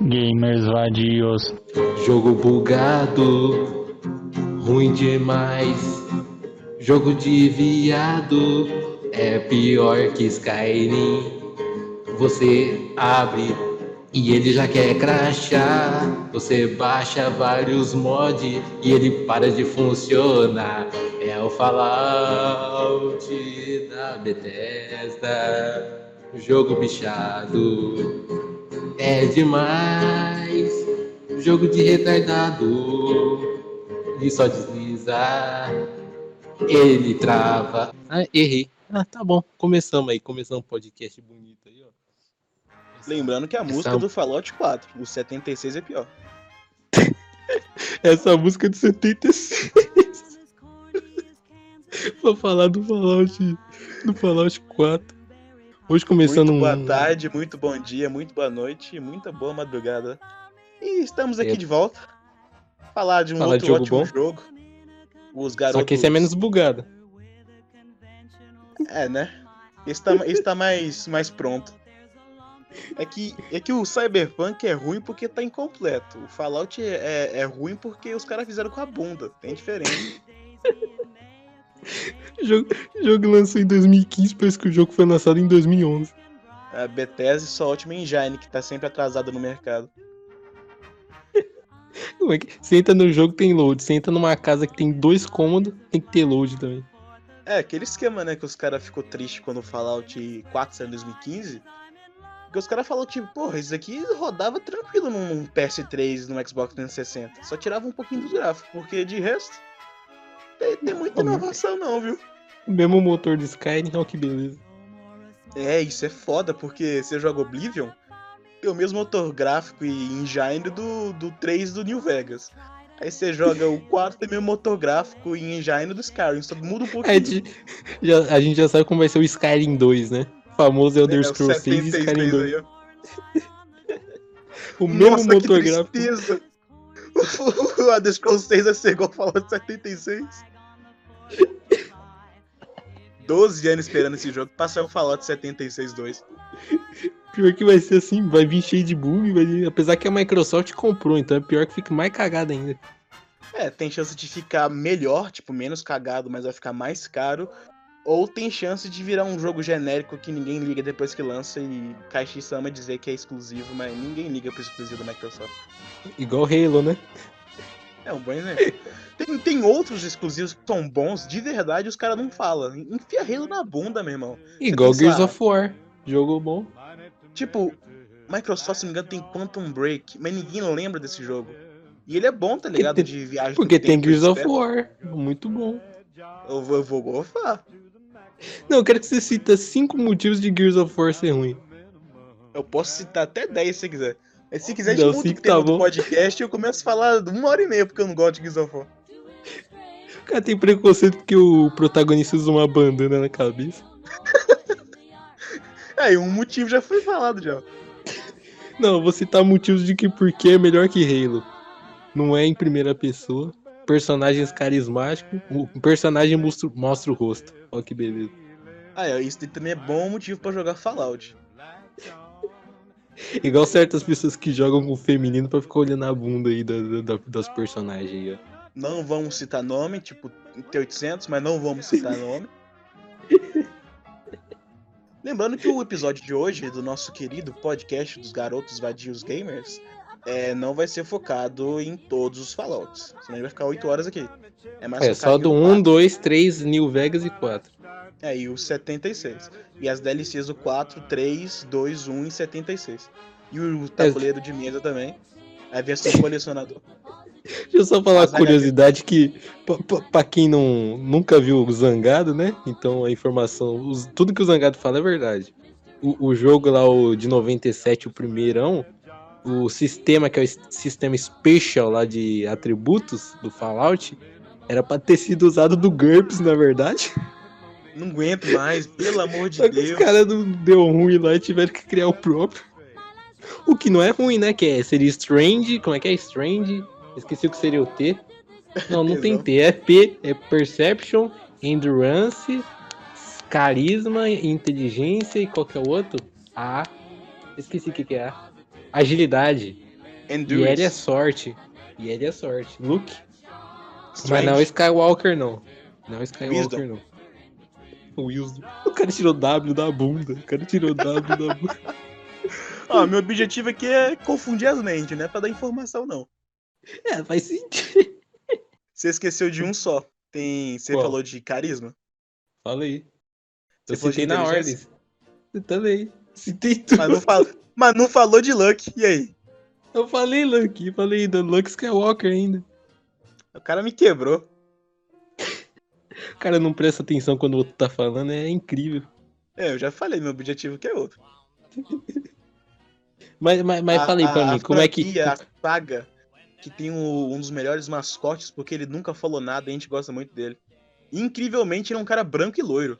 gamers vadios. Jogo bugado, ruim demais. Jogo de viado é pior que Skyrim. Você abre e ele já quer crachar. Você baixa vários mods e ele para de funcionar. É o Fallout da Bethesda. Jogo bichado. É demais. Jogo de retardado. E só deslizar. Ele trava. Ah, errei. Ah, tá bom. Começamos aí. Começamos um podcast bonito aí, ó. Lembrando que a música Essa- do Fallout 4, o 76 é pior. Essa música é de 76. Vou falar do Fallout, do Fallout 4. Hoje começando muito boa um... tarde, muito bom dia, muito boa noite, muita boa madrugada. E estamos aqui É. de volta. Falar de um Falar outro de jogo ótimo bom. jogo. Os garotos. Só que esse é menos bugado. É, né? Esse tá, esse tá mais, mais pronto. É que, é que o Cyberpunk é ruim porque tá incompleto. O Fallout é, é, é ruim porque os caras fizeram com a bunda. Tem diferença. O jogo, o jogo lançou em 2015, parece que o jogo foi lançado em 2011. A Bethesda e só a Ultima Engine, que tá sempre atrasada no mercado. Como é que... Você entra no jogo, tem load. Você entra numa casa que tem dois cômodos, tem que ter load também. É, aquele esquema, né, que os caras ficou triste quando o Fallout 4 saiu em 2015. Porque os caras falaram, tipo, porra, isso aqui rodava tranquilo num PS3, no Xbox 360. Só tirava um pouquinho dos gráficos, porque de resto, tem, tem muita inovação não, viu? O mesmo motor do Skyrim, ó que beleza. É, isso é foda, porque você joga Oblivion, tem o mesmo motor gráfico e engine do, do 3 do New Vegas. Aí você joga o 4, tem o mesmo motor gráfico e engine do Skyrim, só muda um pouquinho. É de- já- a gente já sabe como vai ser o Skyrim 2, né? O famoso Elder É, Scrolls 6 e 76 Skyrim 2. aí. O mesmo Nossa, motor que gráfico. O Elder Scrolls 6 vai ser igual Fallout 76. 12 anos esperando esse jogo sair o Fallout 76 2. Pior que vai ser assim, vai vir cheio de bug, vai... apesar que a Microsoft comprou, então é pior que fique mais cagada ainda. É, tem chance de ficar melhor, tipo, menos cagado, mas vai ficar mais caro. Ou tem chance de virar um jogo genérico que ninguém liga depois que lança e Kaishi Sama dizer que é exclusivo, mas ninguém liga pro exclusivo da Microsoft. Igual Halo, né? É um bom exemplo. Tem, tem outros exclusivos que são bons, de verdade os caras não falam. Enfia Halo na bunda, meu irmão. Igual pensa- Gears of War. Jogo bom. Tipo, Microsoft, se não me engano, tem Quantum Break, mas ninguém lembra desse jogo. E ele é bom, tá ligado? tem- De viagem Porque tem Gears of. War. Muito bom. Eu vou, eu vou gofar. Não, eu quero que você cita cinco motivos de Gears of War ser ruim. Eu posso citar até 10 se quiser. Mas se quiser, a Não, gente o tema tá do podcast e eu começo a falar uma hora e meia porque eu não gosto de War. O cara tem preconceito porque o protagonista usa uma bandana na cabeça. Aí, um motivo já foi falado já. Não, vou citar motivos de que porque é melhor que Halo. Não é em primeira pessoa. Personagens carismáticos. O personagem mostra, mostra o rosto. Olha que beleza. Ah, é, isso também é bom motivo pra jogar Fallout. Igual certas pessoas que jogam com o feminino pra ficar olhando a bunda aí da, da- da- das personagens aí, ó. Não vamos citar nome, tipo T800, mas não vamos citar nome. Lembrando que o episódio de hoje do nosso querido podcast dos garotos vadios gamers é, não vai ser focado em todos os Fallouts. Senão ele vai ficar 8 horas aqui. É, mais É só do em 1, 2, 3, New Vegas e 4. É, e o 76. E as DLCs do 4, 3, 2, 1 e 76. E o tabuleiro de mesa também. A versão colecionador. Deixa eu só falar uma curiosidade que, pra quem não, nunca viu o Zangado, né? Então a informação, os- tudo que o Zangado fala é verdade. O, o jogo lá, o de 97, o primeirão, o sistema, que é o sistema special lá de atributos do Fallout, era pra ter sido usado do GURPS, na verdade. Não aguento mais, pelo amor de Só que os Deus. caras não deu ruim lá e tiveram que criar o próprio. O que não é ruim, né? Que é, seria Strange, como é que é? Strange? Esqueci o que seria o T. Não, não tem. T. É P, é Perception, Endurance, Carisma, Inteligência e qual que é o outro? A. Esqueci o que, que é A. Agilidade. E Endurance. ele é sorte. E ele é sorte. Luke. Mas Strange. não é Skywalker, não. Não é Skywalker, Wisdom. não. O Wisdom. O cara tirou W da bunda. O cara tirou W da bunda. Ó, meu objetivo aqui é confundir as mentes, não é pra dar informação, não. É, faz sentido. Você esqueceu de um só. Tem. Você Qual? falou de carisma? Fala aí. Eu Você de citei na ordem. Você também. Citei tudo. Mas não, fal... Mas não falou de Luck. E aí? Eu falei eu Falei do Luke Skywalker ainda. O cara me quebrou. O cara não presta atenção quando o outro tá falando. É incrível. É, eu já falei, meu objetivo que é outro. Mas, mas, mas A- falei pra a- mim, a como é que. A saga que tem o- um dos melhores mascotes, porque ele nunca falou nada e a gente gosta muito dele. Incrivelmente, ele é um cara branco e loiro.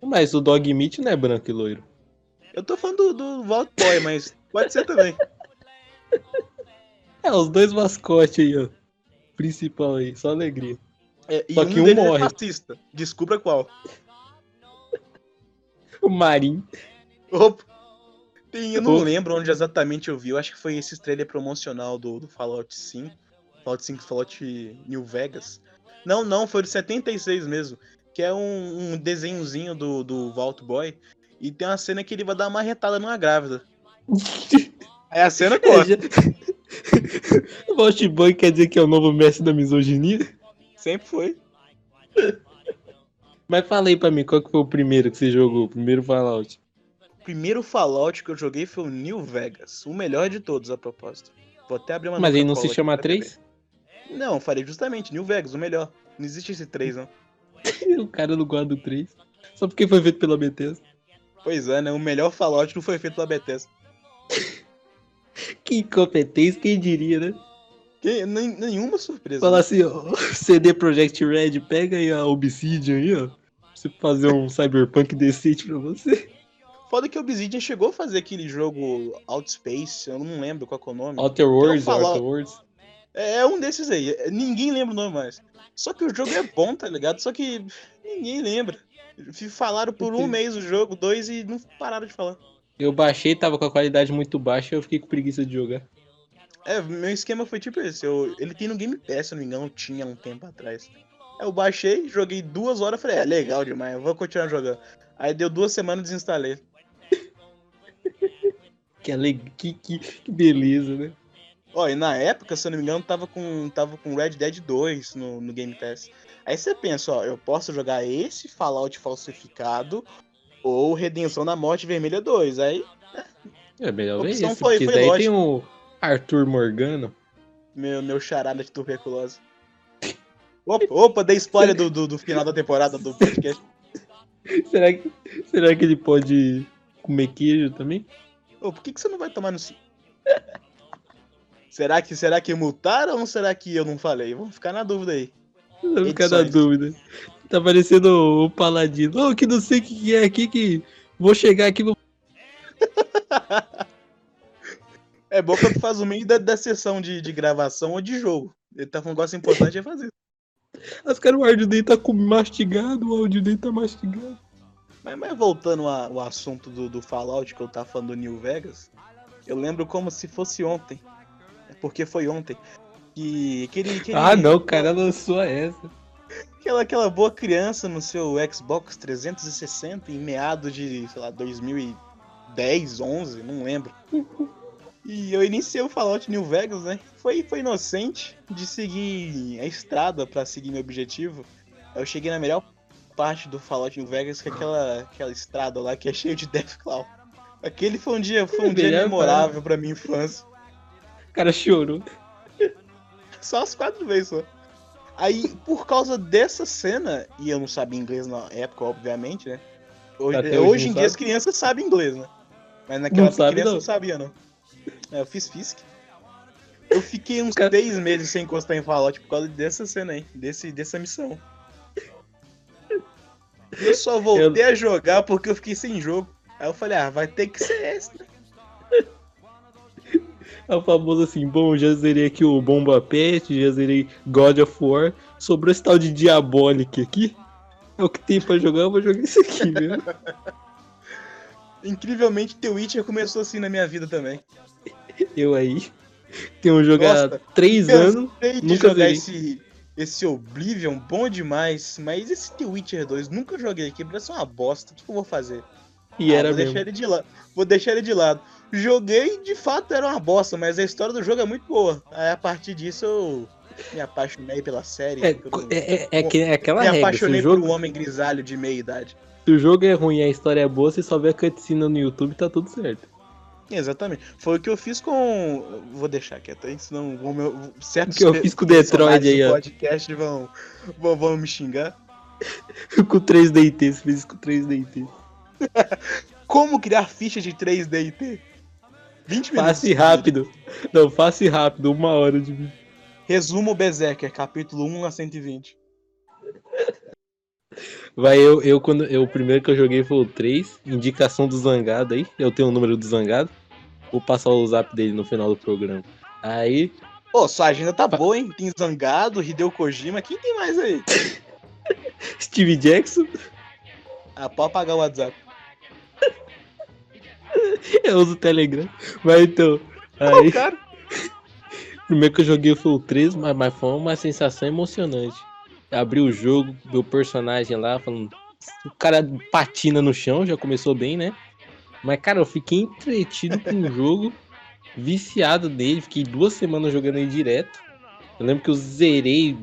Mas o Dog Meat não é branco e loiro. Eu tô falando do, do Vault Boy, mas pode ser também. É, os dois mascotes aí, ó. Principal aí, só alegria. É, Só um que um deles morre. é fascista. Descubra qual. O Marim. Opa. Tem, eu não Opa. lembro onde exatamente eu vi. Eu acho que foi esse trailer promocional do, do Fallout 5. Fallout 5, Fallout New Vegas. Não, não, foi de 76 mesmo. Que é um, um desenhozinho do, do Vault Boy. E tem uma cena que ele vai dar uma retada numa grávida. Aí a cena É, corta. já... o Vault Boy quer dizer que é o novo mestre da misoginia? Sempre foi. Mas fala aí pra mim, qual que foi o primeiro que você jogou? O primeiro Fallout? O primeiro Fallout que eu joguei foi o New Vegas. O melhor de todos, a propósito. Vou até abrir uma Mas aí não se chama pra 3? beber. Não, falei justamente, New Vegas, o melhor. Não existe esse 3, não. o cara não gosta do 3. Só porque foi feito pela Bethesda. Pois é, né? O melhor Fallout não foi feito pela Bethesda. Que incompetência, quem diria, né? Que- nenhuma surpresa. Fala assim, ó, CD Projekt Red, pega aí a Obsidian aí, ó. Pra você fazer um cyberpunk decente pra você. Foda que o Obsidian chegou a fazer aquele jogo Outspace, eu não lembro qual é o nome. Outer Worlds, Fallout. Outer Worlds. É, é um desses aí, é, ninguém lembra o nome mais. Só que o jogo é bom, tá ligado? Só que ninguém lembra. Falaram por um mês o jogo, dois e não pararam de falar. Eu baixei, tava com a qualidade muito baixa e eu fiquei com preguiça de jogar. É, meu esquema foi tipo esse. Eu, ele tem no Game Pass, se eu não me engano, tinha um tempo atrás. Aí eu baixei, joguei duas horas, falei, é legal demais, eu vou continuar jogando. Aí deu duas semanas e desinstalei. Que, ale... que, que, que beleza, né? Ó, e na época, se eu não me engano, tava com, tava com Red Dead 2 no, no Game Pass. Aí você pensa, ó, eu posso jogar esse Fallout falsificado ou Redenção da Morte Vermelha 2. Aí, É melhor ver opção esse, foi- porque foi daí lógica. tem o Arthur Morgano. meu, meu charada de tuberculose. Opa, opa, dei spoiler do, do, do final da temporada do podcast. Será que, será que ele pode comer queijo também? Ô, por que, que você não vai tomar no... Será que, será que multaram ou será que eu não falei? Vamos ficar na dúvida aí. Vou ficar na dúvida. Tá parecendo o, Paladino. Ô, que não sei o que que é aqui que. Vou chegar aqui vou... É bom quando faz o meio da, da sessão de, de gravação ou de jogo. Ele tá falando um negócio importante é fazer. Os caras, o áudio dele tá com- mastigado, o áudio dele tá mastigado. Mas, mas voltando ao assunto do, do Fallout que eu tava falando do New Vegas, eu lembro como se fosse ontem. Porque foi ontem. Que aquele, aquele, Ah, não, o cara lançou essa. Aquela, aquela boa criança no seu Xbox 360 em meados de, sei lá, 2010, 11, não lembro. E eu iniciei o Fallout New Vegas, né? Foi, foi inocente de seguir a estrada pra seguir meu objetivo. Eu cheguei na melhor parte do Fallout New Vegas, que é aquela, aquela estrada lá que é cheia de Deathclaw. Aquele foi um dia, foi um dia Melhor memorável pra minha infância. O cara chorou. Só as quatro vezes só. Aí, por causa dessa cena, e eu não sabia inglês na época, obviamente, né? Hoje, hoje, hoje em dia as sabe? crianças sabem inglês, né? Mas naquela Não época criança não. não sabia, não. É, eu fiz FISC. Eu fiquei uns Cara- três meses sem encostar em Fallout por causa dessa cena aí, desse, dessa missão. Eu só voltei a jogar porque eu fiquei sem jogo. Aí eu falei, ah, vai ter que ser esse, né? É o famoso assim, bom, já zerei aqui o Bomba Pet, já zerei God of War, sobrou esse tal de Diabolic aqui. É o que tem pra jogar, eu vou jogar isso aqui, viu? Incrivelmente, The Witcher começou assim na minha vida também. Eu aí. Tem um jogo há três anos. Nunca jogar esse, esse Oblivion, bom demais. Mas esse The Witcher 2, nunca joguei aqui, parece uma bosta. O que eu vou fazer? E Ah, era vou mesmo. deixar ele de lado. Vou deixar ele de lado. Joguei, de fato era uma bosta, mas a história do jogo é muito boa. Aí a partir disso eu me apaixonei pela série. É, pelo- é, é, é que- é aquela me regra. O, apaixonei jogo, por um homem grisalho de meia idade. se o jogo é ruim e a história é boa, você só vê a cutscene no YouTube tá tudo certo. Exatamente. Foi o que eu fiz com. Vou deixar quieto aí, senão vão meu... certos O que eu fiz com o Detroit aí, ó. podcast vão, vão, vão me xingar. com 3DT, você fez com 3DT. Como criar fichas de 3D e T? 20 minutos. Fácil e rápido. Não, fácil e rápido, uma hora de vídeo. Resumo Berserker, capítulo 1 a 120. Vai, eu, eu, quando, eu, o primeiro que eu joguei foi o 3, indicação do Zangado aí. Eu tenho o número do Zangado. Vou passar o zap dele no final do programa. Aí, Ô, sua agenda tá boa, hein? Tem Zangado, Hideo Kojima, quem tem mais aí? Steve Jackson, Ah, pode pagar o WhatsApp. eu uso o Telegram. Mas então, aí, cara. o primeiro que eu joguei foi o 3, mas, mas foi uma sensação emocionante. Abri o jogo, meu personagem lá, falando. O cara patina no chão, já começou bem, né? Mas, cara, eu fiquei entretido com o jogo, viciado nele, fiquei duas semanas jogando ele direto. Eu lembro que eu zerei,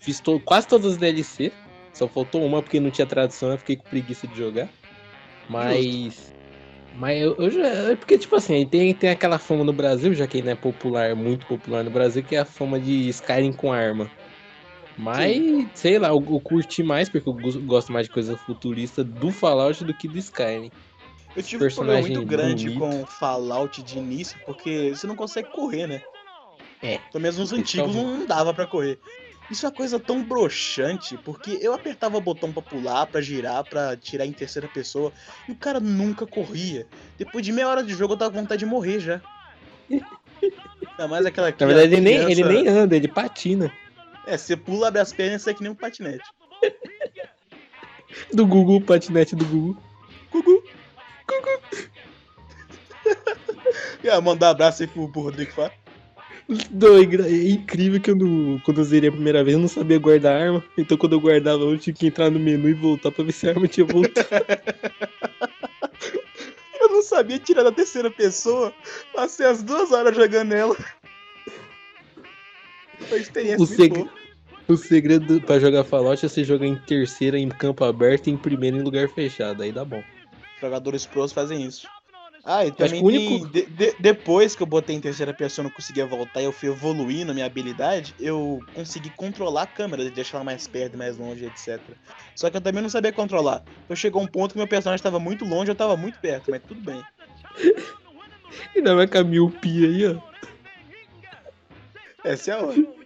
fiz to- quase todas as DLC, só faltou uma porque não tinha tradução, eu fiquei com preguiça de jogar. Mas. Mas eu, eu já. É porque, tipo assim, tem, tem aquela fama no Brasil, já que ele não é popular, muito popular no Brasil, que é a fama de Skyrim com arma. Mas, sei lá, eu, eu curti mais, porque eu gosto mais de coisa futurista do Fallout do que do Skyrim. Eu tive um problema muito grande bonito. com Fallout de início, porque você não consegue correr, né? É. Pelo menos nos é antigos não dava pra correr. Isso é uma coisa tão broxante, porque eu apertava o botão pra pular, pra girar, pra tirar em terceira pessoa, e o cara nunca corria. Depois de meia hora de jogo eu tava com vontade de morrer já. Ainda mais aquela Na verdade, ele nem, ele nem anda, ele patina. É, você pula, abre as pernas e sai que nem um patinete. Do Google, o patinete do Google. Gugu. Gugu. ah, mandar abraço aí pro, pro Rodrigo Fá. Não, é é incrível que eu não, quando eu zerei a primeira vez eu não sabia guardar a arma. Então quando eu guardava eu tinha que entrar no menu e voltar pra ver se a arma tinha voltado. Eu não sabia tirar da terceira pessoa. Passei as duas horas jogando ela. Foi experiência O seg- o segredo pra jogar Fallout é você jogar em terceira em campo aberto e em primeira em lugar fechado. Aí dá bom. Jogadores pros fazem isso. Ah, e também o único- tem- de- de- depois que eu botei em terceira pessoa e não conseguia voltar e eu fui evoluindo a minha habilidade, eu consegui controlar a câmera, deixar ela mais perto, mais longe, etc. Só que eu também não sabia controlar. Então chegou um ponto que meu personagem estava muito longe, eu estava muito perto, mas tudo bem. Ainda vai com a miopia aí, ó. Essa é a hora.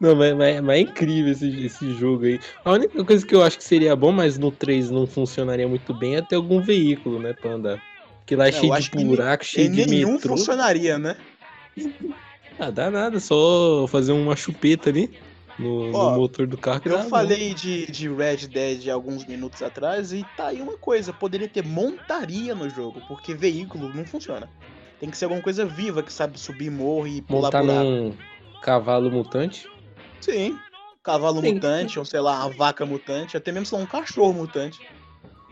Não, mas, mas- mas é incrível esse, esse jogo aí. A única coisa que eu acho que seria bom, mas no 3 não funcionaria muito bem, é ter algum veículo, né, pra andar. Porque lá é eu cheio de buraco, E cheio de nenhum metrô. funcionaria, né? Ah, dá nada, só fazer uma chupeta ali no, no Ó, motor do carro Eu bom. falei de, de Red Dead alguns minutos atrás e tá aí uma coisa, poderia ter montaria no jogo, porque veículo não funciona. Tem que ser alguma coisa viva que sabe subir morro e pular Montar buraco. num cavalo mutante. Sim. Cavalo Sim. mutante, ou sei lá, uma vaca mutante, até mesmo sei lá, um cachorro mutante.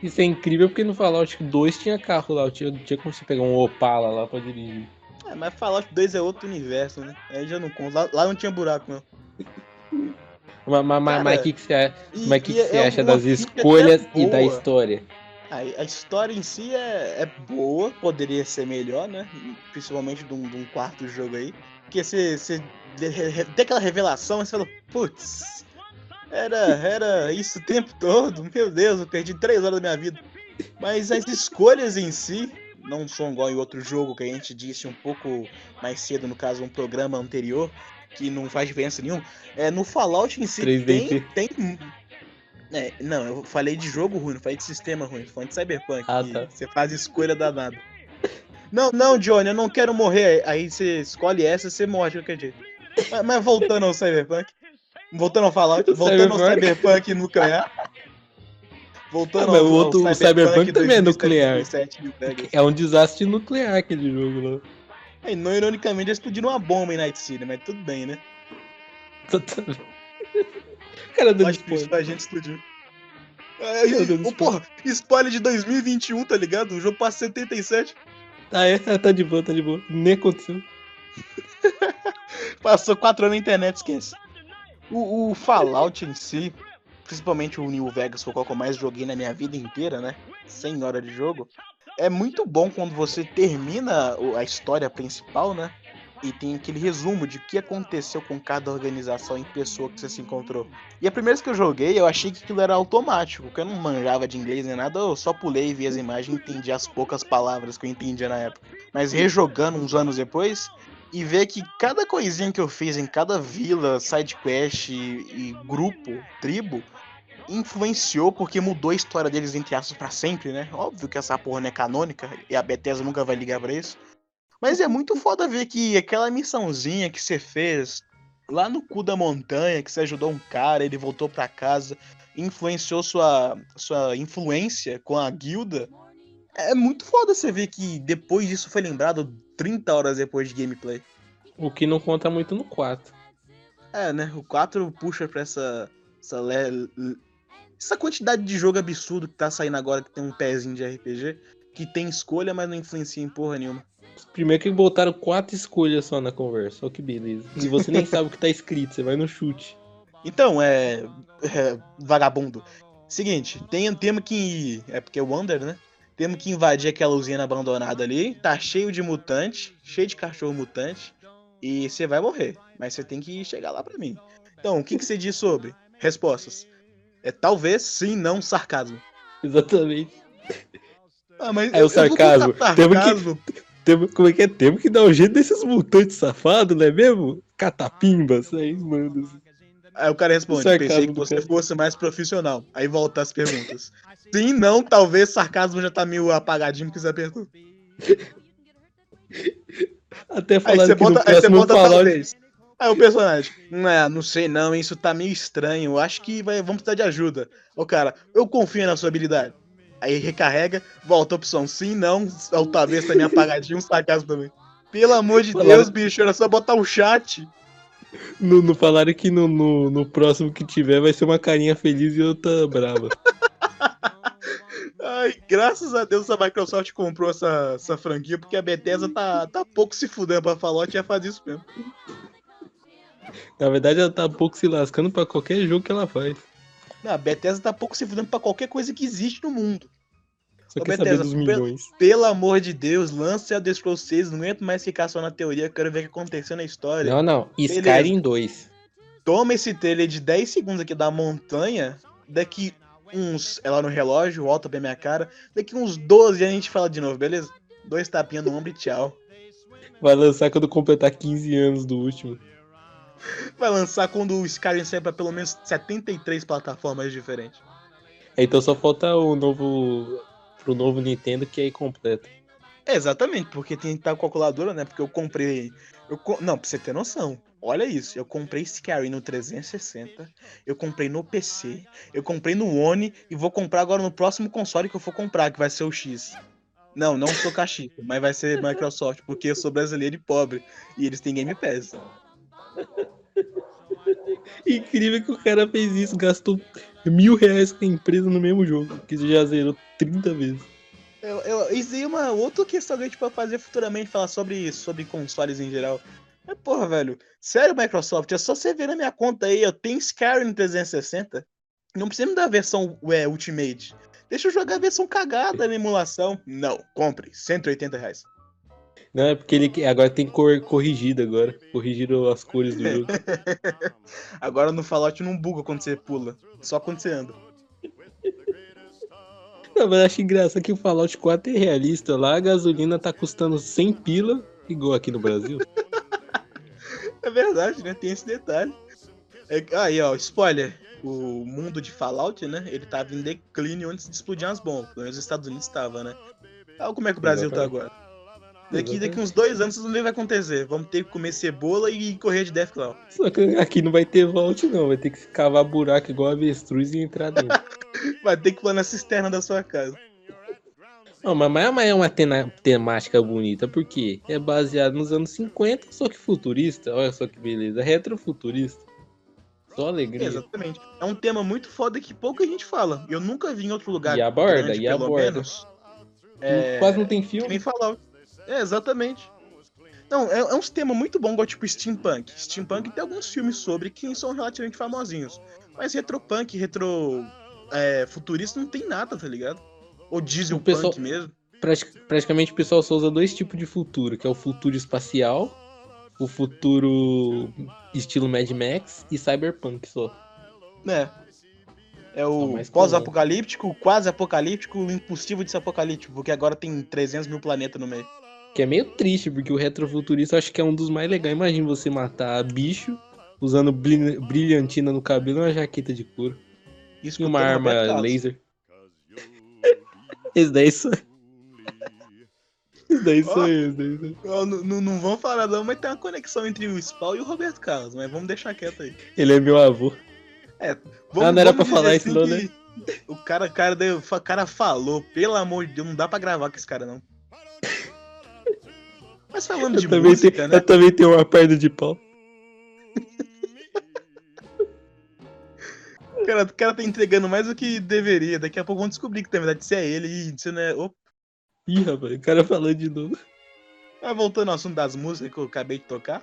Isso é incrível porque no Fallout 2 tinha carro lá, tinha, tinha como você pegar um Opala lá pra dirigir. É, mas Fallout 2 é outro universo, né? Aí já não conta. Lá, lá não tinha buraco, não. Mas, mas, mas, Cara, mas que que você acha, E- que que você é acha uma das escolhas e da história? A, a história em si é, é boa, poderia ser melhor, né? Principalmente de um, de um quarto jogo aí. Porque você, tem aquela revelação você fala, putz, era, era isso o tempo todo? Meu Deus, eu perdi três horas da minha vida. Mas as escolhas em si não são igual em outro jogo que a gente disse um pouco mais cedo, no caso, um programa anterior, que não faz diferença nenhuma. É, no Fallout em si 3D. tem, tem é, não, eu falei de jogo ruim, não falei de sistema ruim, falei de Cyberpunk. Ah, tá. Você faz escolha danada. Não, não, Johnny, eu não quero morrer. Aí você escolhe essa você morre de qualquer jeito. Mas, mas voltando ao Cyberpunk. Voltando ao Fallout, O voltando ao Cyberpunk. Cyberpunk nuclear. Voltando Ah, mas ao, o outro- ao o Cyberpunk também é 2007, nuclear. 2007, New Vegas. É um desastre nuclear aquele jogo lá. E não ironicamente eles explodiram uma bomba em Night City, mas tudo bem, né? Cara, dando Acho que a gente explodiu. É, do céu. porra, spoiler de 2021, tá ligado? O jogo passa 77. Ah, é? Ah, Tá de boa, tá de boa. Nem aconteceu. Passou 4 anos na internet, esquece. O, o Fallout em si, principalmente o New Vegas, foi o qual que eu mais joguei na minha vida inteira, né? 100 horas de jogo. É muito bom quando você termina a história principal, né? E tem aquele resumo de o que aconteceu com cada organização e pessoa que você se encontrou. E a primeira vez que eu joguei, eu achei que aquilo era automático, porque eu não manjava de inglês nem nada, eu só pulei e vi as imagens e entendi as poucas palavras que eu entendia na época. Mas rejogando uns anos depois, e ver que cada coisinha que eu fiz em cada vila, side quest e, e grupo, tribo, influenciou porque mudou a história deles entre aspas pra sempre, né? Óbvio que essa porra não é canônica e a Bethesda nunca vai ligar pra isso. Mas é muito foda ver que aquela missãozinha que você fez lá no cu da montanha, que você ajudou um cara, ele voltou pra casa, influenciou sua, sua influência com a guilda. É muito foda você ver que depois disso foi lembrado 30 horas depois de gameplay. O que não conta muito no 4. É, né? O 4 puxa pra essa. Essa, le- essa quantidade de jogo absurdo que tá saindo agora, que tem um pezinho de RPG, que tem escolha, mas não influencia em porra nenhuma. Primeiro que botaram quatro escolhas só na conversa. Olha que beleza. E você nem sabe o que tá escrito, você vai no chute. Então, é. é, vagabundo. Seguinte, tem, temos que. É porque é Wonder, né? Temos que invadir aquela usina abandonada ali. Tá cheio de mutante, cheio de cachorro mutante. E você vai morrer. Mas você tem que chegar lá pra mim. Então, o que, que você diz sobre? Respostas. É talvez, sim, não, sarcasmo. Exatamente. Ah, mas É o sarcasmo. Temos que-. Temos, como é que é? Temos que dar um jeito desses mutantes safados, não é mesmo? Catapimbas, aí assim. Aí o cara responde, pensei que você cara. fosse mais profissional. Aí volta as perguntas. Sim, não, talvez, sarcasmo já tá meio apagadinho porque você apertou. Até Aí falaram você que bota, aí você bota talvez. Aí o personagem, não, não sei não, isso tá meio estranho, acho que vai, vamos precisar de ajuda. O cara, eu confio na sua habilidade. Aí recarrega, volta a opção sim, não, ou talvez tá meio apagadinho, um sarcasmo também. Pelo amor de Falaram- Deus, bicho, era só botar o chat. No, no falaram que no, no, no próximo que tiver vai ser uma carinha feliz e outra brava. Ai, graças a Deus a Microsoft comprou essa, essa franquia, porque a Bethesda tá, tá pouco se fudendo pra Fallout e ia fazer isso mesmo. Na verdade, ela tá pouco se lascando pra qualquer jogo que ela faz. Não, a Bethesda tá pouco se fudendo pra qualquer coisa que existe no mundo. Só Ô, quer Bethesda, saber dos pelo- milhões. Pelo amor de Deus, lance a The Scrolls 6, não aguento mais ficar só na teoria, quero ver o que aconteceu na história. Não, não. Beleza. Skyrim 2. Toma esse trailer de 10 segundos aqui da montanha, daqui uns. É lá no relógio, volta pra minha cara. Daqui uns 12 anos a gente fala de novo, beleza? Dois tapinhas no ombro e tchau. Vai lançar quando completar 15 anos do último. Vai lançar quando o Skyrim sair pra pelo menos 73 plataformas diferentes. Então só falta o novo. Pro novo Nintendo que aí completa. Exatamente, porque tem que estar com a calculadora, né? Porque eu comprei. Eu, não, pra você ter noção. Olha isso, eu comprei Skyrim no 360, eu comprei no PC, eu comprei no One e vou comprar agora no próximo console que eu for comprar, que vai ser o X. Não, não sou cachico, mas vai ser Microsoft, porque eu sou brasileiro e pobre. E eles têm Game Pass. Incrível que o cara fez isso, gastou mil reais com a empresa no mesmo jogo, que já zerou 30 vezes. Eu, eu, isso aí é uma outra questão que a gente pode fazer futuramente, falar sobre, sobre consoles em geral. Mas, porra, velho, sério, Microsoft, é só você ver na minha conta aí, eu tenho Skyrim no 360. Não precisa me dar a versão é, Ultimate. Deixa eu jogar a versão cagada na emulação. Não, compre, 180 reais. Não, é porque ele agora tem cor corrigida agora. Corrigiram as cores do jogo. Agora no Fallout não buga quando você pula, só quando você anda. Não, mas eu acho engraçado que o Fallout 4 é realista. Lá a gasolina tá custando 100 pila, igual aqui no Brasil. É verdade, né? Tem esse detalhe. É- aí, ó, spoiler. O mundo de Fallout, né? Ele tava em declínio antes de explodir as bombas. Pelo menos os Estados Unidos estavam, né? Olha como é que o Brasil tá Exatamente. agora. Daqui, daqui uns dois anos vocês não vai acontecer. Vamos ter que comer cebola e correr de Deathclaw. Só que aqui não vai ter vault, não. Vai ter que cavar buraco igual avestruz e entrar dentro. Vai ter que pular na cisterna da sua casa. Não, mas, mas é uma temática bonita, porque é baseado nos anos 50, só que futurista. Olha só que beleza. Retrofuturista. Só alegria. Exatamente. É um tema muito foda que pouca gente fala. Eu nunca vi em outro lugar. E aborda, grande, e aborda. menos. É, Quase não tem que filme. nem falar. É, exatamente. Não, é, é uns temas muito bons, igual tipo steampunk. Steampunk tem alguns filmes sobre que são relativamente famosinhos. Mas retropunk, retro é, futurista não tem nada, tá ligado? Ou diesel O pessoal- punk mesmo. Prati- praticamente o pessoal só usa dois tipos de futuro, que é o futuro espacial, o futuro estilo Mad Max e cyberpunk só. É. É o pós-apocalíptico, quase apocalíptico, o impossível de ser apocalíptico, porque agora tem 300 mil planetas no meio. Que é meio triste, porque o retrofuturista eu acho que é um dos mais legais. Imagina você matar bicho usando brilha- brilhantina no cabelo e uma jaqueta de couro. Isso E uma arma laser. Esse daí sou Esse daí sou Ó. eu, esse daí. Não, não, vamos falar não, mas tem uma conexão entre o Spawn e o Roberto Carlos, mas vamos deixar quieto aí. Ele é meu avô. Vamos, Ah, não era pra falar dizer isso não, que O cara, cara, deu- o cara falou, pelo amor de Deus, não dá pra gravar com esse cara não. Mas falando de Eu também, música, tenho, né? eu também tenho uma perna de pau. O cara, o cara tá entregando mais do que deveria. Daqui a pouco vão descobrir que na verdade isso é ele e isso não é. Opa. Ih, rapaz, o cara falando de novo. Mas voltando ao assunto das músicas que eu acabei de tocar.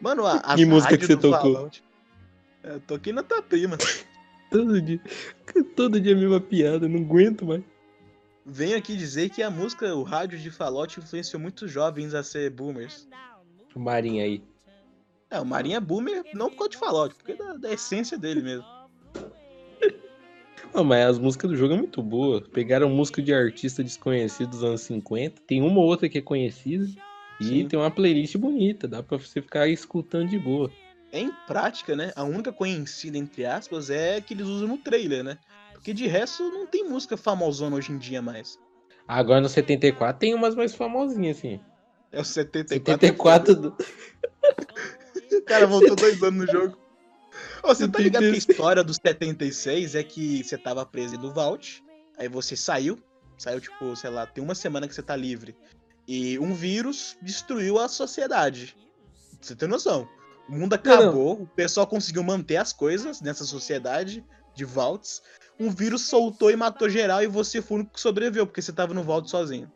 Mano, a, Que música que você do tocou? Fallout- É, Eu toquei na tua prima. Todo dia. Todo dia a mesma piada, não aguento mais. Venho aqui dizer que a música, o rádio de Fallout influenciou muitos jovens a ser boomers. O Marinho aí. É, o Marinho é boomer não por causa de Fallout, porque é da, da essência dele mesmo. Não, mas as músicas do jogo é muito boa. Pegaram música de artista desconhecido dos anos 50. Tem uma ou outra que é conhecida. E Sim. tem uma playlist bonita. Dá pra você ficar escutando de boa. Em prática, né, a única conhecida, entre aspas, é que eles usam no trailer, né? Porque de resto não tem música famosona hoje em dia mais. Agora no 74 tem umas mais famosinhas, assim. É o 74. 74 do... O cara voltou dois anos no jogo. Você tá ligado que a 76. história dos 76 é que você tava preso no Vault, aí você saiu, saiu tipo, sei lá, tem uma semana que você tá livre. E um vírus destruiu a sociedade. Você tem noção? O mundo acabou, o pessoal conseguiu manter as coisas nessa sociedade de Vaults. Um vírus soltou e matou geral e você foi o único que sobreviveu, porque você tava no Vault sozinho.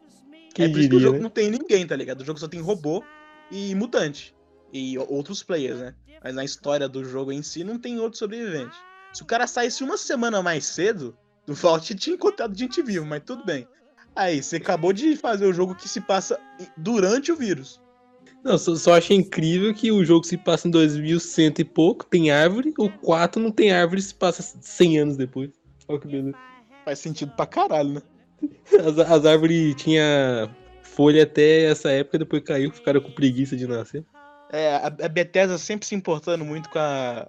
Quem é por isso que o diria, jogo né? não tem ninguém, tá ligado? O jogo só tem robô e mutante. E o- outros players, né? Mas na história do jogo em si não tem outro sobrevivente. Se o cara saísse uma semana mais cedo, do Vault tinha encontrado gente viva, mas tudo bem. Aí, você acabou de fazer o jogo que se passa durante o vírus. Não, só, só achei incrível que o jogo se passa em 2100 e pouco, tem árvore. O 4 não tem árvore e se passa 100 anos depois. Olha que beleza. Faz sentido pra caralho, né? As, as árvores tinha folha até essa época, depois caiu, ficaram com preguiça de nascer. É, a, Bethesda sempre se importando muito com a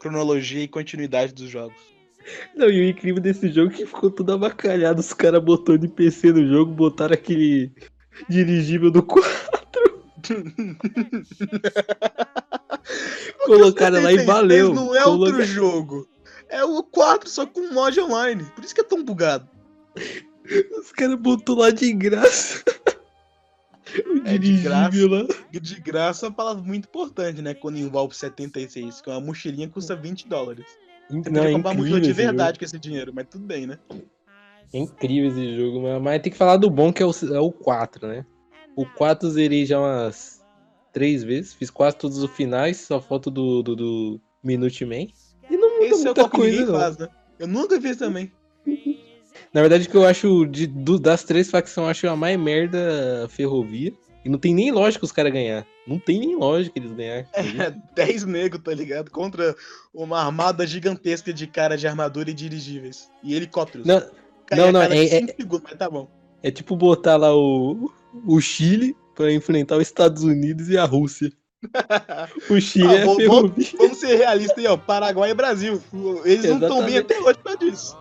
cronologia e continuidade dos jogos. Não, e o incrível desse jogo é que ficou tudo abacalhado. Os caras botou de PC no jogo, botaram aquele dirigível do 4, colocaram lá e 76 valeu. Não é Coloca- outro jogo. É o 4, só com mod online. Por isso que é tão bugado. Os caras botou lá de graça. O É de dirigível lá. De graça é uma palavra muito importante, né? Quando envolve 76, que é uma mochilinha custa 20 dólares. Você Não, podia é comprar mochila de verdade com esse dinheiro, mas tudo bem, né? É incrível esse jogo, mas, mas tem que falar do bom que é o, é o 4, né? O 4 eu zerei já umas três vezes, fiz quase todos os finais, só falta do, do, do Minute Man. E não muda Esse é o muita qual que coisa, não. faz, né? Eu nunca fiz também. Na verdade, o que eu acho de, do- das três facções, eu acho a mais merda a ferrovia. E não tem nem lógica os caras ganhar. Não tem nem lógica eles ganhar. É 10 negros, tá ligado? Contra uma armada gigantesca de caras de armadura e dirigíveis. E helicópteros. Não, Cai não, não, é- cinco segundos, mas tá bom. é tipo botar lá o, o Chile pra enfrentar os Estados Unidos e a Rússia. O Chile Ah, é vou- ferrovia. Vamos ser realistas aí, ó. Paraguai e Brasil. Eles não estão bem Exatamente. até hoje pra disso.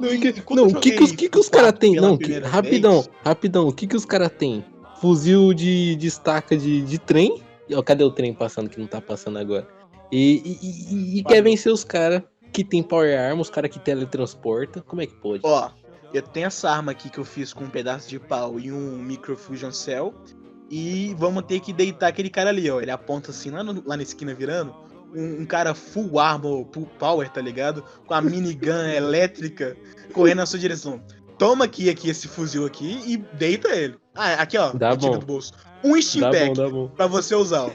Não, não, o que, que, os, que, que os caras têm? Não, que- rapidão, vez- rapidão. O que, que os caras têm? Fuzil de, de estaca de, de trem. Ó, cadê o trem passando que não tá passando agora? E, e- e- e- quer vencer os caras que tem power arm, os caras que teletransporta. Como é que pode? Ó, eu tenho essa arma aqui que eu fiz com um pedaço de pau e um microfusion cell. E vamos ter que deitar aquele cara ali, ó. Ele aponta assim lá, no, lá na esquina virando. Um, um, cara full armor, full power, tá ligado? Com a minigun elétrica correndo na sua direção. Toma aqui, aqui esse fuzil aqui e deita ele. Ah, aqui ó, dá bom. do bolso. Um Steam dá Pack bom, dá bom. pra você usar, ó.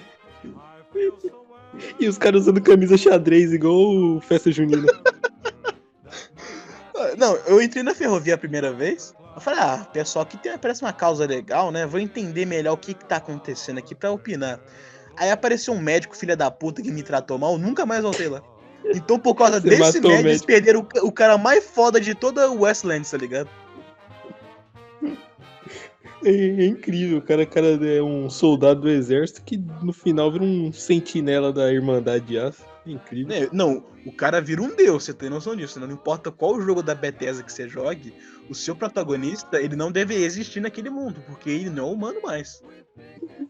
E os caras usando camisa xadrez igual festa junina. Não, eu entrei na ferrovia a primeira vez. Eu falei, ah, pessoal, aqui tem, parece uma causa legal, né? Vou entender melhor o que, que tá acontecendo aqui pra opinar. Aí apareceu um médico, filha da puta, que me tratou mal, nunca mais voltei lá. Então, por causa Você desse médico, eles perderam o, o cara mais foda de toda o Westland, tá ligado? É, é incrível, o cara, cara é um soldado do exército que no final vira um sentinela da Irmandade de Aço. É incrível. É, Não, o cara vira um deus, você tem noção disso, né? Não importa qual jogo da Bethesda que você jogue, o seu protagonista, ele não deve existir naquele mundo, porque ele não é humano mais.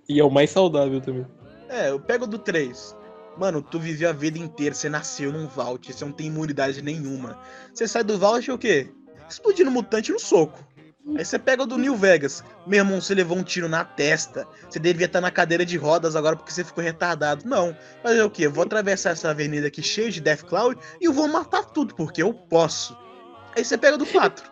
E é o mais saudável também. É, eu pego do 3. Mano, tu viveu a vida inteira, você nasceu num Vault, você não tem imunidade nenhuma. Você sai do Vault o quê? Explodindo mutante no soco. Aí você pega o do New Vegas. Meu irmão, você levou um tiro na testa. Você devia estar na cadeira de rodas agora porque você ficou retardado. Não. Fazer o quê? Eu vou atravessar essa avenida aqui cheia de Death Cloud e eu vou matar tudo, porque eu posso. Aí você pega do 4.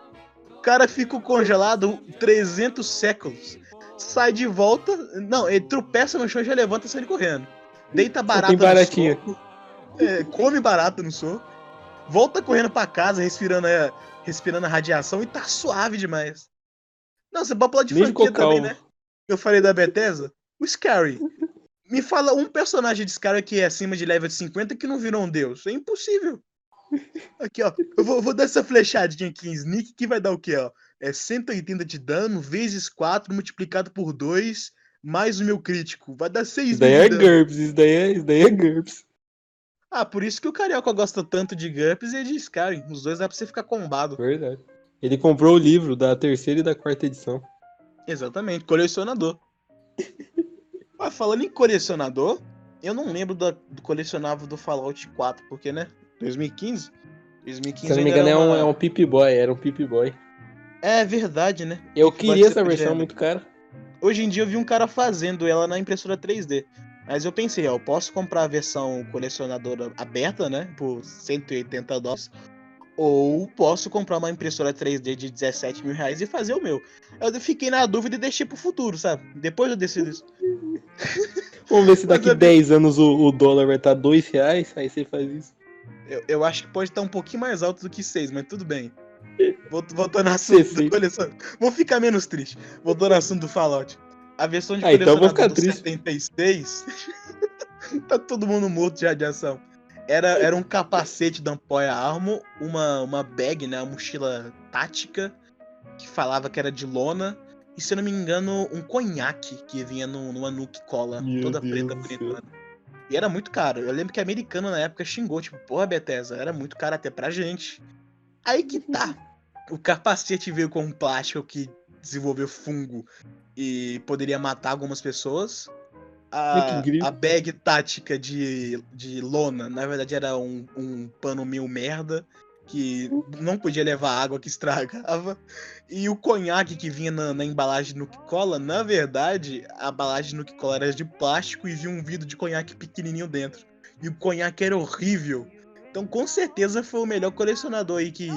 O cara fica congelado 300 séculos. Sai de volta. Não, ele tropeça no chão e já levanta e sai correndo. Deita barata no soco. É, come barata no soco. Volta correndo pra casa, respirando a, respirando a radiação e tá suave demais. Não, você pode pular de Nem franquia também, né? Eu falei da Bethesda. O Scary. Me fala um personagem de Scary que é acima de level de 50 que não virou um deus. É impossível. Aqui, ó. Eu vou, vou dar essa flechadinha aqui em Sneak que vai dar o quê, ó? É 180 de dano vezes 4 multiplicado por 2 mais o meu crítico. Vai dar 6 Isso daí é GURPS, isso daí é, isso daí é GURPS. Ah, por isso que o Carioca gosta tanto de GURPS e de Skyrim. Os dois dá pra você ficar combado. Verdade. Ele comprou o livro da terceira e da quarta edição. Exatamente, colecionador. ah, falando em colecionador, eu não lembro do, do colecionável do Fallout 4, porque, né? 2015? 2015 Se não me engano, é um, uma- é um Pip Boy, era um Pip Boy. É verdade, né? Eu queria que essa versão muito cara. Hoje em dia eu vi um cara fazendo ela na impressora 3D. Mas eu pensei, ó, eu posso comprar a versão colecionadora aberta, né? Por 180 dólares. Ou posso comprar uma impressora 3D de 17 mil reais e fazer o meu. Eu fiquei na dúvida e deixei pro futuro, sabe? Depois eu decido isso. Vamos ver se daqui é- 10 anos o, o dólar vai estar 2 reais, aí você faz isso. Eu, eu acho que pode estar um pouquinho mais alto do que 6, mas tudo bem. Voltando ao assunto do coleção. Vou ficar menos triste. Voltando ao assunto do Fallout. A versão de Ah, então vou ficar do triste. 76. tá todo mundo morto de radiação. Era, era um capacete da Ampoia Armor, uma, uma bag, né? Uma mochila tática, que falava que era de lona. E se eu não me engano, um conhaque que vinha no, numa nuke cola, Meu toda Deus preta. E era muito caro. Eu lembro que americano na época xingou, tipo, porra, Bethesda, era muito caro até pra gente. Aí que tá. O capacete veio com um plástico que desenvolveu fungo e poderia matar algumas pessoas. A, a bag tática de, de lona, na verdade, era um, um pano meio merda que não podia levar água que estragava. E o conhaque que vinha na, na embalagem no que cola, na verdade, a embalagem no que cola era de plástico e vinha um vidro de conhaque pequenininho dentro. E o conhaque era horrível. Então, com certeza, foi o melhor colecionador aí que,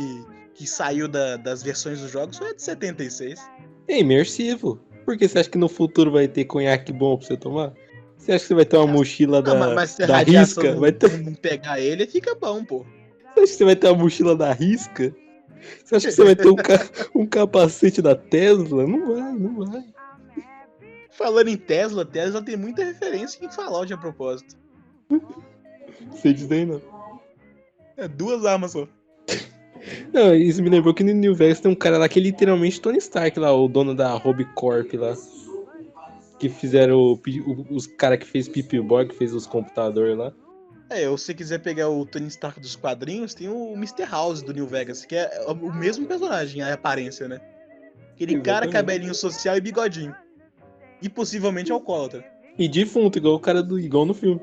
que saiu da- das versões dos jogos. Foi a de 76. É imersivo. Por que você acha que no futuro vai ter conhaque bom pra você tomar? Você acha que você vai ter uma mochila da, Ah, mas, se a da risca? não, Vai ter, não pegar ele, fica bom, pô. você acha que você vai ter uma mochila da risca? Você acha que você vai ter um, ca- um capacete da Tesla? Não vai, não vai. Falando em Tesla, Tesla tem muita referência em Fallout a propósito. Sei disso daí não. É duas armas só. Não, isso me lembrou que no New Vegas tem um cara lá que é literalmente Tony Stark lá, o dono da Hobby Corp lá. Que fizeram o, o- os cara que fez Pipi Boy, que fez os computadores lá. É, ou se você quiser pegar o Tony Stark dos quadrinhos, tem o Mr. House do New Vegas, que é o mesmo personagem, a aparência, né? Aquele cara, cabelinho social e bigodinho. E possivelmente alcoólatra. E defunto, igual o cara do igual no filme.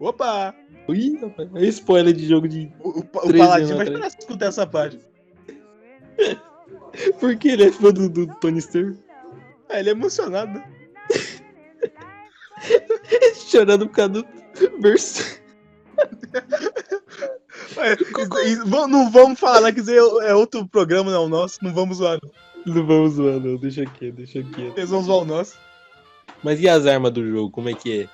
Opa! Ih, rapaz, é spoiler de jogo de. O, o, o 13 Paladino vai você escutar essa parte. Porque ele é fã do, do Tony Stark. Ah, ele é emocionado. né? Chorando por causa do verso. Vamos- não vamos falar que isso aí é outro programa, não, nosso. Não vamos zoar, não. Não vamos zoar, não. Deixa aqui, deixa aqui. Eles vão zoar o nosso. Mas e as armas do jogo? Como é que é?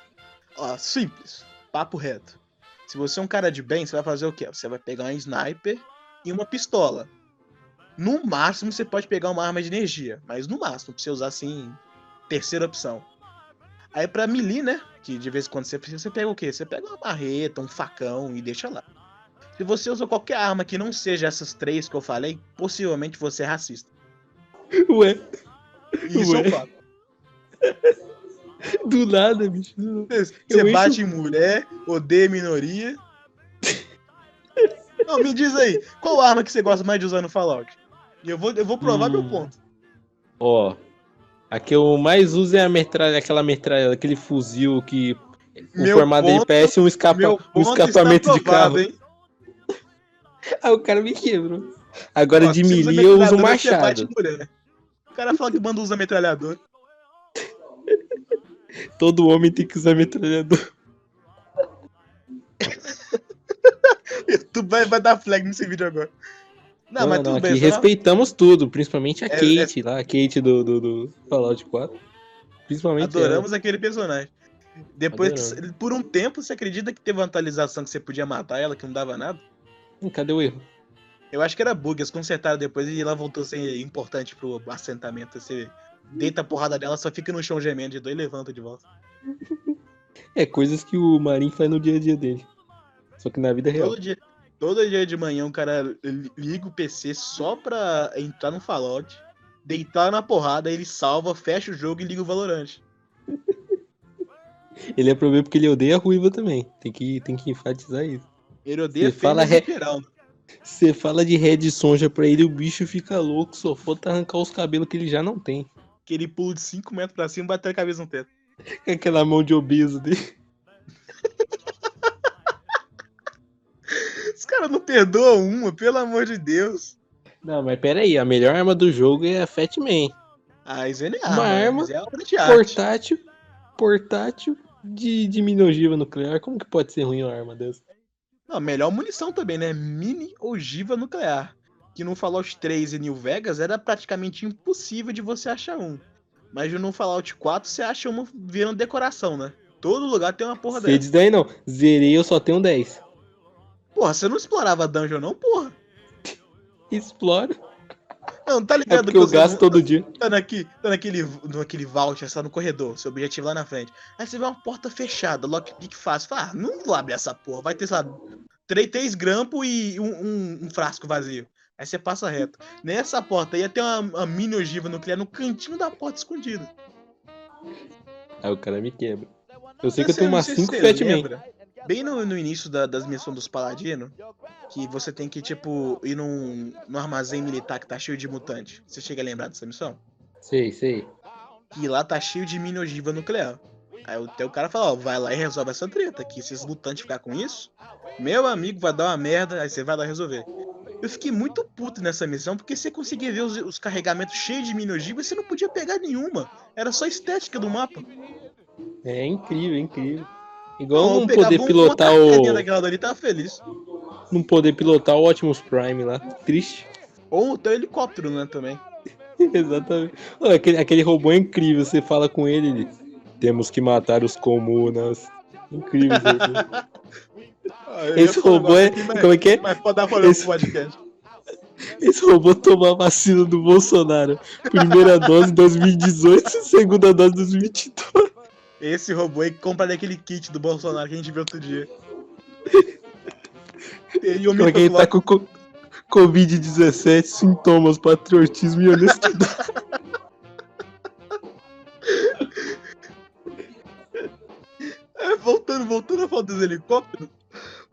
Ó, simples. Papo reto. Se você é um cara de bem, você vai fazer o quê? Você vai pegar um sniper e uma pistola. No máximo, você pode pegar uma arma de energia. Mas no máximo, pra você usar assim, terceira opção. Aí pra melee, né? Que de vez em quando você precisa, você pega o quê? Você pega uma marreta, um facão e deixa lá. Se você usa qualquer arma que não seja essas três que eu falei, possivelmente você é racista. Ué, Isso é Ué. um fato. do nada, bicho. Você Eu bate em mulher, odeia minoria. Não, me diz aí, qual arma que você gosta mais de usar no Fallout? E eu vou, eu vou provar meu Hum. ponto. Ó, a que eu mais uso é a metralha, aquela metralha, aquele fuzil que o Meu formato dele ponto- parece um, escapa, Meu um escapamento de carro. hein? Ah, o cara me quebrou. Agora Ó, de melee eu uso bate machado. O cara fala que manda usa metralhador. Todo homem tem que usar metralhador. Tu vai, vai dar flag nesse vídeo agora. Não, mas tudo aqui bem. respeitamos tudo, principalmente a É, Kate lá, a Kate do, do, do Fallout 4. Principalmente ela. Adoramos aquele personagem. Depois, que, por um tempo, você acredita que teve uma atualização que você podia matar ela, que não dava nada? Hum, Cadê o erro? Eu acho que era bug, eles consertaram depois e ela voltou a ser importante pro assentamento. Você deita a porrada dela, só fica no chão gemendo de dor e levanta de volta. É coisas que o Marin faz no dia a dia dele. Só que na vida real. Todo dia, todo dia de manhã o cara li- liga o PC só pra entrar no Fallout, deitar na porrada, ele salva, fecha o jogo e liga o Valorant. Ele é problema porque ele odeia a ruiva também. Tem que, tem que enfatizar isso. Ele odeia Você fala re- geral. Você fala de Red Sonja pra ele, o bicho fica louco, só falta arrancar os cabelos que ele já não tem. Que ele pula de 5 metros pra cima e bate a cabeça no teto. Aquela mão de obeso dele. Os caras não perdoam uma, pelo amor de Deus. Não, mas pera aí, a melhor arma do jogo é a Fat Man. Ah, isso é Uma arma, né? arma é arte. Portátil, portátil de, de mini ogiva nuclear. Como que pode ser ruim uma arma dessa? Não, melhor munição também, né? Mini ogiva nuclear. Que no Fallout 3 e New Vegas era praticamente impossível de você achar um. Mas no Fallout 4 você acha uma virando decoração, né? Todo lugar tem uma porra dessa. disso daí não. Zerei, eu só tenho 10. Porra, você não explorava dungeon não, porra? Exploro. Não, tá É ligado porque eu você gasto todo dia. tá, naquele, tá naquele, naquele vault, você tá no corredor, seu objetivo lá na frente. Aí você vê uma porta fechada, lockpick fácil. Fala, ah, não vou abrir essa porra. Vai ter, sei lá, três, três grampos e um, um- um frasco vazio. Aí você passa reto. Nessa porta ia ter uma, uma mini ogiva nuclear no cantinho da porta escondida. Aí o cara me quebra. Eu sei que eu tenho umas sei se 5 você Fat Man. lembra, Bem no, no início da- das missões dos paladinos, que você tem que, tipo, ir num, num armazém militar que tá cheio de mutante. Você chega a lembrar dessa missão? Sei, sei. que lá tá cheio de mini ogiva nuclear. Aí o teu cara fala, ó, vai lá e resolve essa treta, que se esses mutantes ficar com isso, meu amigo vai dar uma merda, aí você vai lá resolver. Eu fiquei muito puto nessa missão, porque você conseguia ver os, os carregamentos cheios de mini ogiva e você não podia pegar nenhuma. Era só estética do mapa. É incrível, é incrível. Igual não pegava poder um- pilotar o. daquela dali, tava feliz. Não poder pilotar o Optimus Prime lá. Triste. Ou o teu helicóptero, né, também. Exatamente. Aquele, aquele robô é incrível. Você fala com ele, ele. Temos que matar os comunas. Incrível esse robô. É. mas- Como é que é? Mas pode dar problema Esse- pro podcast. Esse robô tomou a vacina do Bolsonaro. Primeira dose em 2018, segunda dose em 2022. Esse robô aí que compra daquele kit do Bolsonaro que a gente viu outro dia. E o Como é que ele tá com co- Covid-17, sintomas, patriotismo e honestidade. É, voltando, voltando a falar dos helicópteros.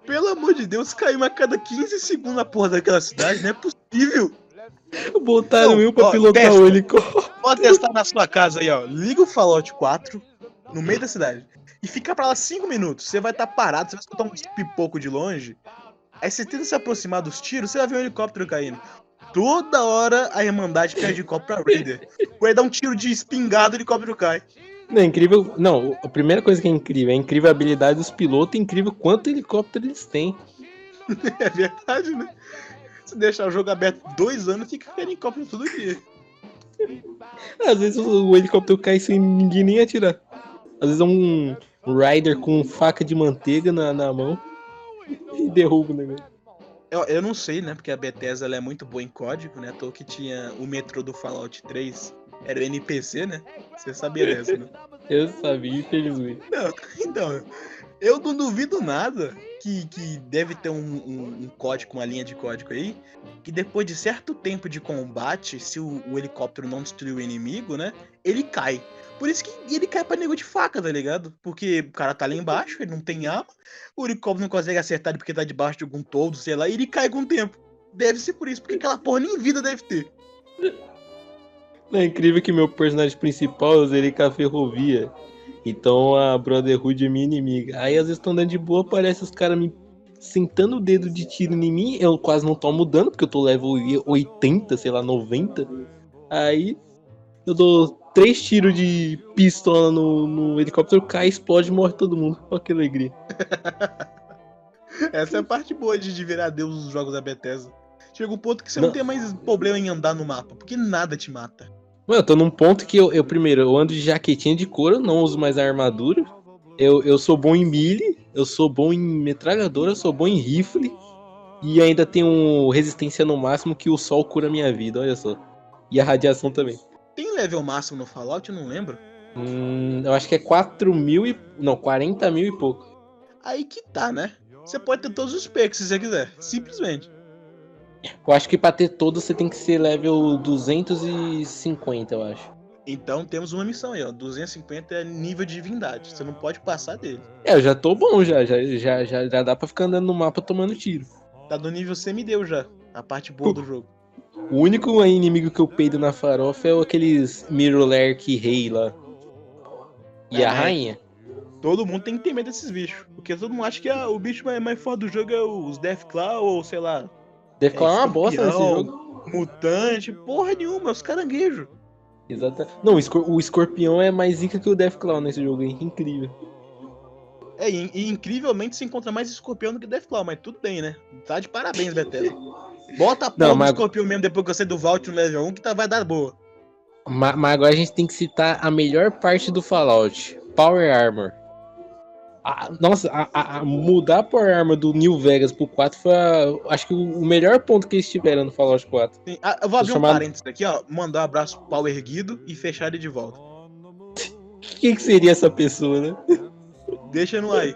Pelo amor de Deus, caiu a cada 15 segundos na porra daquela cidade, não é possível. Botaram Não, eu pra ó, pilotar testa. o helicóptero. Pode testar na sua casa aí, ó. Liga o Fallout 4 no meio da cidade. E fica pra lá 5 minutos. Você vai estar parado, você vai escutar um pipoco de longe. Aí você tenta se aproximar dos tiros, você vai ver um helicóptero caindo. Toda hora a Irmandade perde copo pra Raider. O Raider dá um tiro de espingarda e o helicóptero cai. Não, é incrível. Não, a primeira coisa que é incrível é a incrível habilidade dos pilotos e incrível quanto helicóptero eles têm. É verdade, né? Se deixar o jogo aberto dois anos, fica helicóptero todo dia. Às vezes o, helicóptero cai sem ninguém nem atirar. Às vezes é um rider com faca de manteiga na, na mão e derruba o negócio. Eu, eu não sei, né? Porque a Bethesda é muito boa em código, né? Toa que tinha o metrô do Fallout 3, era o NPC, né? Você sabia dessa, né? Eu sabia, infelizmente. Não, então, eu não duvido nada que, que deve ter um, um, um código, uma linha de código aí, que depois de certo tempo de combate, se o, o helicóptero não destruir o inimigo, né? Ele cai. Por isso que ele cai pra nego de faca, tá ligado? Porque o cara tá lá embaixo, ele não tem arma, o helicóptero não consegue acertar ele porque tá debaixo de algum toldo, sei lá, e ele cai com o tempo. Deve ser por isso, porque aquela porra nem vida deve ter. É incrível que meu personagem principal eu zerei com a ferrovia. Então a Brotherhood é minha inimiga. Aí às vezes estão andando de boa, parece os caras me sentando o dedo de tiro em mim. Eu quase não tomo dano, porque eu tô level 80, sei lá, 90. Aí eu dou três tiros de pistola no, no helicóptero, cai, explode e morre todo mundo. Olha que alegria. Essa é a parte boa de, de virar Deus dos jogos da Bethesda. Chega um ponto que você não, Não. tem mais problema em andar no mapa, porque nada te mata. Mano, eu tô num ponto que eu, eu, primeiro, eu ando de jaquetinha de couro, não uso mais a armadura. Eu, eu sou bom em melee, eu sou bom em metralhadora, eu sou bom em rifle. E ainda tenho resistência no máximo que o sol cura minha vida, olha só. E a radiação também. Tem level máximo no Fallout? Eu não lembro. Hum, eu acho que é 4 mil e. Não, 40 mil e pouco. Aí que tá, né? Você pode ter todos os perks se você quiser. Simplesmente. Eu acho que pra ter todos você tem que ser level 250, eu acho. Então temos uma missão aí, ó. 250 é nível de divindade. Você não pode passar dele. É, eu já tô bom já, já, já, já, já dá pra ficar andando no mapa tomando tiro. Tá do nível semideu já. A parte boa do jogo. O único inimigo que eu peido na farofa é aqueles Mirrorlerk Rei lá. E É, a rainha? Todo mundo tem que ter medo desses bichos. Porque todo mundo acha que ah, o bicho mais, mais forte do jogo é os Deathclaw ou sei lá, Deve ficar uma bosta nesse jogo. mutante. Porra nenhuma, é os caranguejos. Exato. Não, o, escor- o escorpião é mais zica que o Deathclaw nesse jogo, hein? Incrível. É, e, e incrivelmente se encontra mais escorpião do que Deathclaw, mas tudo bem, né? Tá de parabéns, Bethesda. Bota a porra Não, do mas- escorpião mesmo depois que eu sair do Vault no level 1 que tá, vai dar boa. Ma- Mas, agora a gente tem que citar a melhor parte do Fallout: Power Armor. Ah, nossa, a, a- a mudar a Power Armor do New Vegas pro 4 foi, a- acho que, o melhor ponto que eles tiveram no Fallout 4. Sim, ah, eu vou abrir um chamado- parênteses aqui, ó. Mandar um abraço pro pau erguido e fechar ele de volta. Quem que seria essa pessoa, né? Deixa no aí.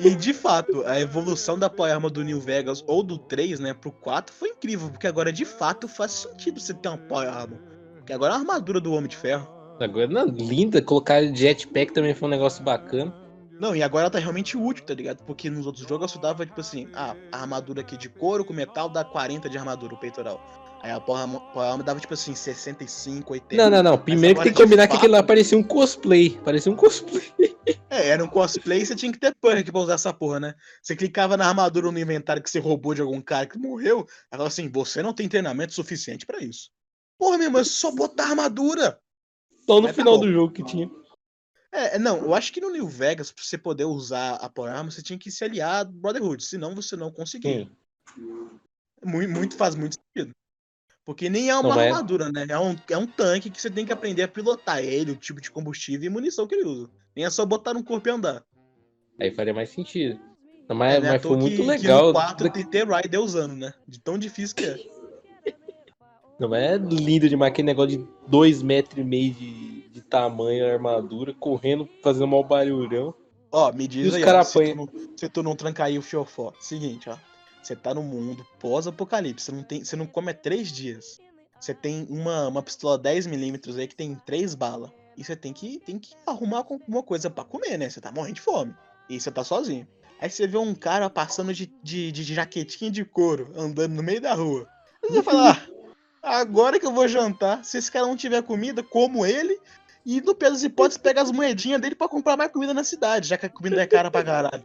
E de fato, a evolução da Power Armor do New Vegas ou do 3, né, pro 4 foi incrível, porque agora de fato faz sentido você ter uma Power Armor. Porque agora é a armadura do Homem de Ferro. Agora, não, linda, colocar jetpack também foi um negócio bacana. Não, e agora ela tá realmente útil, tá ligado? Porque nos outros jogos eu só dava, tipo assim, ah, a armadura aqui de couro com metal dá 40 de armadura, o peitoral. Aí a Power Armor dava, tipo assim, 65, 80. Não, não, não. Primeiro que tem que de combinar que aquele lá parecia um cosplay. Parecia um cosplay. É, era um cosplay e você tinha que ter perk pra usar essa porra, né? Você clicava na armadura no inventário que você roubou de algum cara que morreu, ela falava assim, você não tem treinamento suficiente pra isso. Porra, meu irmão, é só botar armadura. Só no tá final bom. do jogo que tinha. É, é, não, eu acho que no New Vegas, pra você poder usar a Power você tinha que se aliar a Brotherhood, senão você não conseguia. Muito, muito faz muito sentido. Porque nem é uma Não, armadura, né? É um, é um tanque que você tem que aprender a pilotar ele, o tipo de combustível e munição que ele usa. Nem é só botar no corpo e andar. Aí faria mais sentido. Não, mas, né? À mas foi muito que- que legal. no 4 tem ter Rider usando, né? De tão difícil que é. Não, é lindo demais aquele negócio de dois metros e meio de, de tamanho, armadura, correndo, fazendo mal barulhão. Ó, me E diz os aí, cara ó, se, tu não, se tu não trancar aí o fiofó. Seguinte, ó. Você tá no mundo pós-apocalipse. Você não, tem, você não come há três dias. Você tem uma, uma pistola 10mm aí que tem três balas. E você tem que, tem que arrumar alguma coisa pra comer, né? Você tá morrendo de fome. E você tá sozinho. Aí você vê um cara passando de, de, de jaquetinha de couro, andando no meio da rua. Aí Você vai falar, ah, agora que eu vou jantar, se esse cara não tiver comida, como ele. E no pior das hipóteses, pega as moedinhas dele pra comprar mais comida na cidade, já que a comida é cara pra caralho.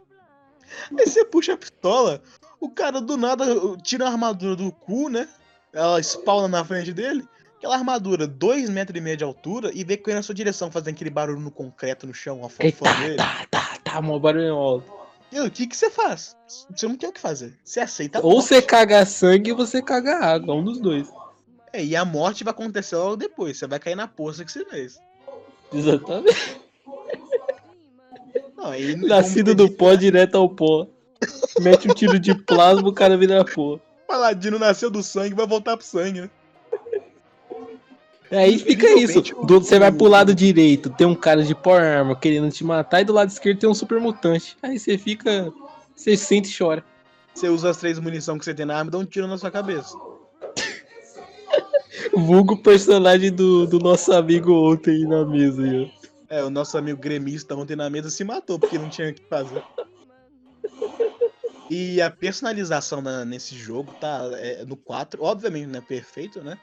Aí você puxa a pistola, o cara do nada tira a armadura do cu, né? ela spawna na frente dele, aquela armadura, 2 metros e meio de altura, e vê que na sua direção fazendo aquele barulho no concreto no chão, Eita, afofando ele. tá, tá, tá, mó barulho alto. E o que que você faz? Você não tem o que fazer. Você aceita a Ou você caga sangue ou você caga água, um dos dois. É, e a morte vai acontecer logo depois. Você vai cair na poça que você fez. Exatamente. Não, Nascido do pó direto ao pó. Mete um tiro de plasma, o cara vira pó. Paladino nasceu do sangue, vai voltar pro sangue, né? Aí fica isso. Do- Você vai pro lado direito, tem um cara de Power Armor querendo te matar, e do lado esquerdo tem um super mutante. Aí você fica. Você sente e chora. Você usa as três munições que você tem na arma e dá um tiro na sua cabeça. Vulgo personagem do, do nosso amigo ontem na mesa ó. É, o nosso amigo gremista ontem na mesa se matou porque não tinha o que fazer. E a personalização na- nesse jogo tá é, no 4, obviamente não é perfeito, né?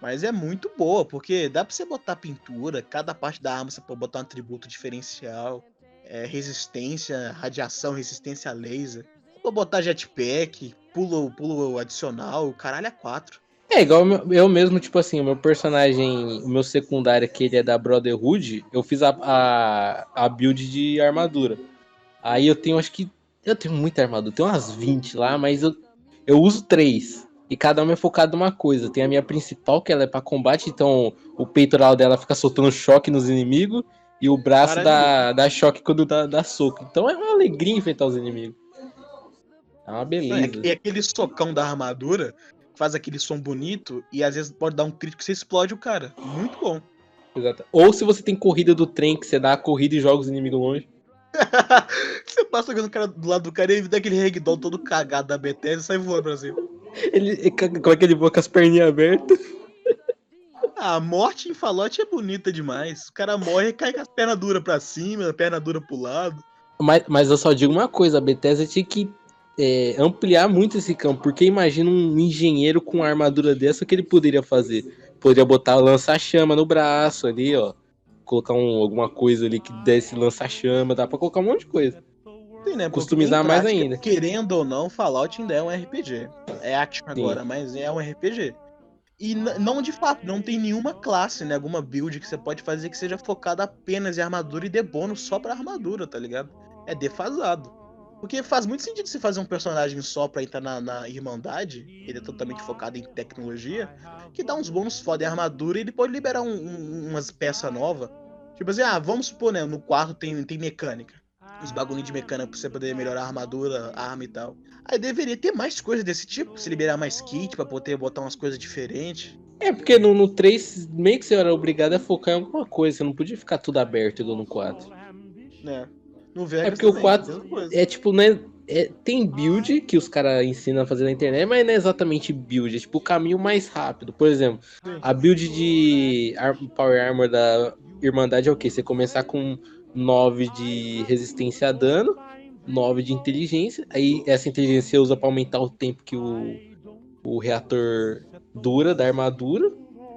Mas é muito boa, porque dá pra você botar pintura, cada parte da arma você pode botar um atributo diferencial, é, resistência, radiação, resistência a laser. Pra botar jetpack, pulo, pulo adicional, caralho é 4. É, igual eu mesmo, tipo assim, o meu personagem, o meu secundário, que ele é da Brotherhood, eu fiz a, a, a build de armadura. Aí eu tenho, acho que. Eu tenho muita armadura, tenho umas 20 lá, mas eu, eu uso três. E cada uma é focada numa coisa. Tem a minha principal, que ela é pra combate, então o peitoral dela fica soltando choque nos inimigos. E o braço dá, dá choque quando dá, dá soco. Então é uma alegria enfrentar os inimigos. É uma beleza. E aquele socão da armadura faz aquele som bonito e às vezes pode dar um crítico que você explode o cara. Muito bom. Exato. Ou se você tem corrida do trem, que você dá a corrida e joga os inimigos longe. você passa jogando o cara do lado do cara e ele dá aquele ragdoll todo cagado da Bethesda e sai voando pra cima. Ele, como é que ele voa com as perninhas abertas? Ah, a morte em Fallout é bonita demais. O cara morre e cai com as pernas duras pra cima, a perna dura pro lado. Mas, mas eu só digo uma coisa, a Bethesda tinha que é, ampliar muito esse campo, porque imagina um engenheiro com uma armadura dessa, o que ele poderia fazer? Poderia botar lança-chama no braço ali, ó. Colocar um, alguma coisa ali que desse lança-chama, dá pra colocar um monte de coisa. Sim, né? Customizar em mais prática, ainda. Querendo ou não, Fallout ainda é um RPG. É action Sim. agora, mas é um RPG. E não de fato, não tem nenhuma classe, né? Alguma build que você pode fazer que seja focada apenas em armadura e dê bônus só pra armadura, tá ligado? É defasado. Porque faz muito sentido você fazer um personagem só pra entrar na, na Irmandade, ele é totalmente focado em tecnologia, que dá uns bônus foda em armadura e ele pode liberar um- um- umas peças novas. Tipo assim, ah, vamos supor, né? No quarto tem, tem mecânica os bagulho de mecânica pra você poder melhorar a armadura, a arma e tal. Aí deveria ter mais coisas desse tipo, se liberar mais kit pra poder botar umas coisas diferentes. É, porque no, no 3, meio que você era obrigado a focar em alguma coisa, você não podia ficar tudo aberto igual no 4. né? No Vegas porque o também, 4 mesma coisa. É tipo, né? é- tem build que os caras ensinam a fazer na internet, mas não é exatamente build, é tipo o caminho mais rápido. Por exemplo, a build de Power Armor da Irmandade é o quê? Você começar com 9 de resistência a dano, 9 de inteligência, aí essa inteligência você usa pra aumentar o tempo que o, o reator dura da armadura,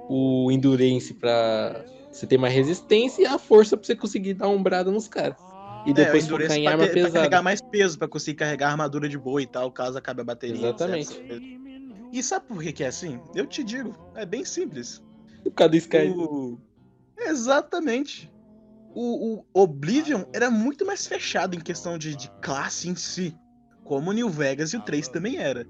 o Endurance pra você ter mais resistência e a força pra você conseguir dar umbrada nos caras. E depois é, focar em arma ter- pra pesada. carregar mais peso, pra conseguir carregar armadura de boa e tal, caso acabe a bateria. Exatamente. etc. E sabe por que que é assim? Eu te digo, é bem simples. Por causa do Sky. O- Exatamente. O, o Oblivion era muito mais fechado em questão de, de classe em si. Como o New Vegas e o 3 também era.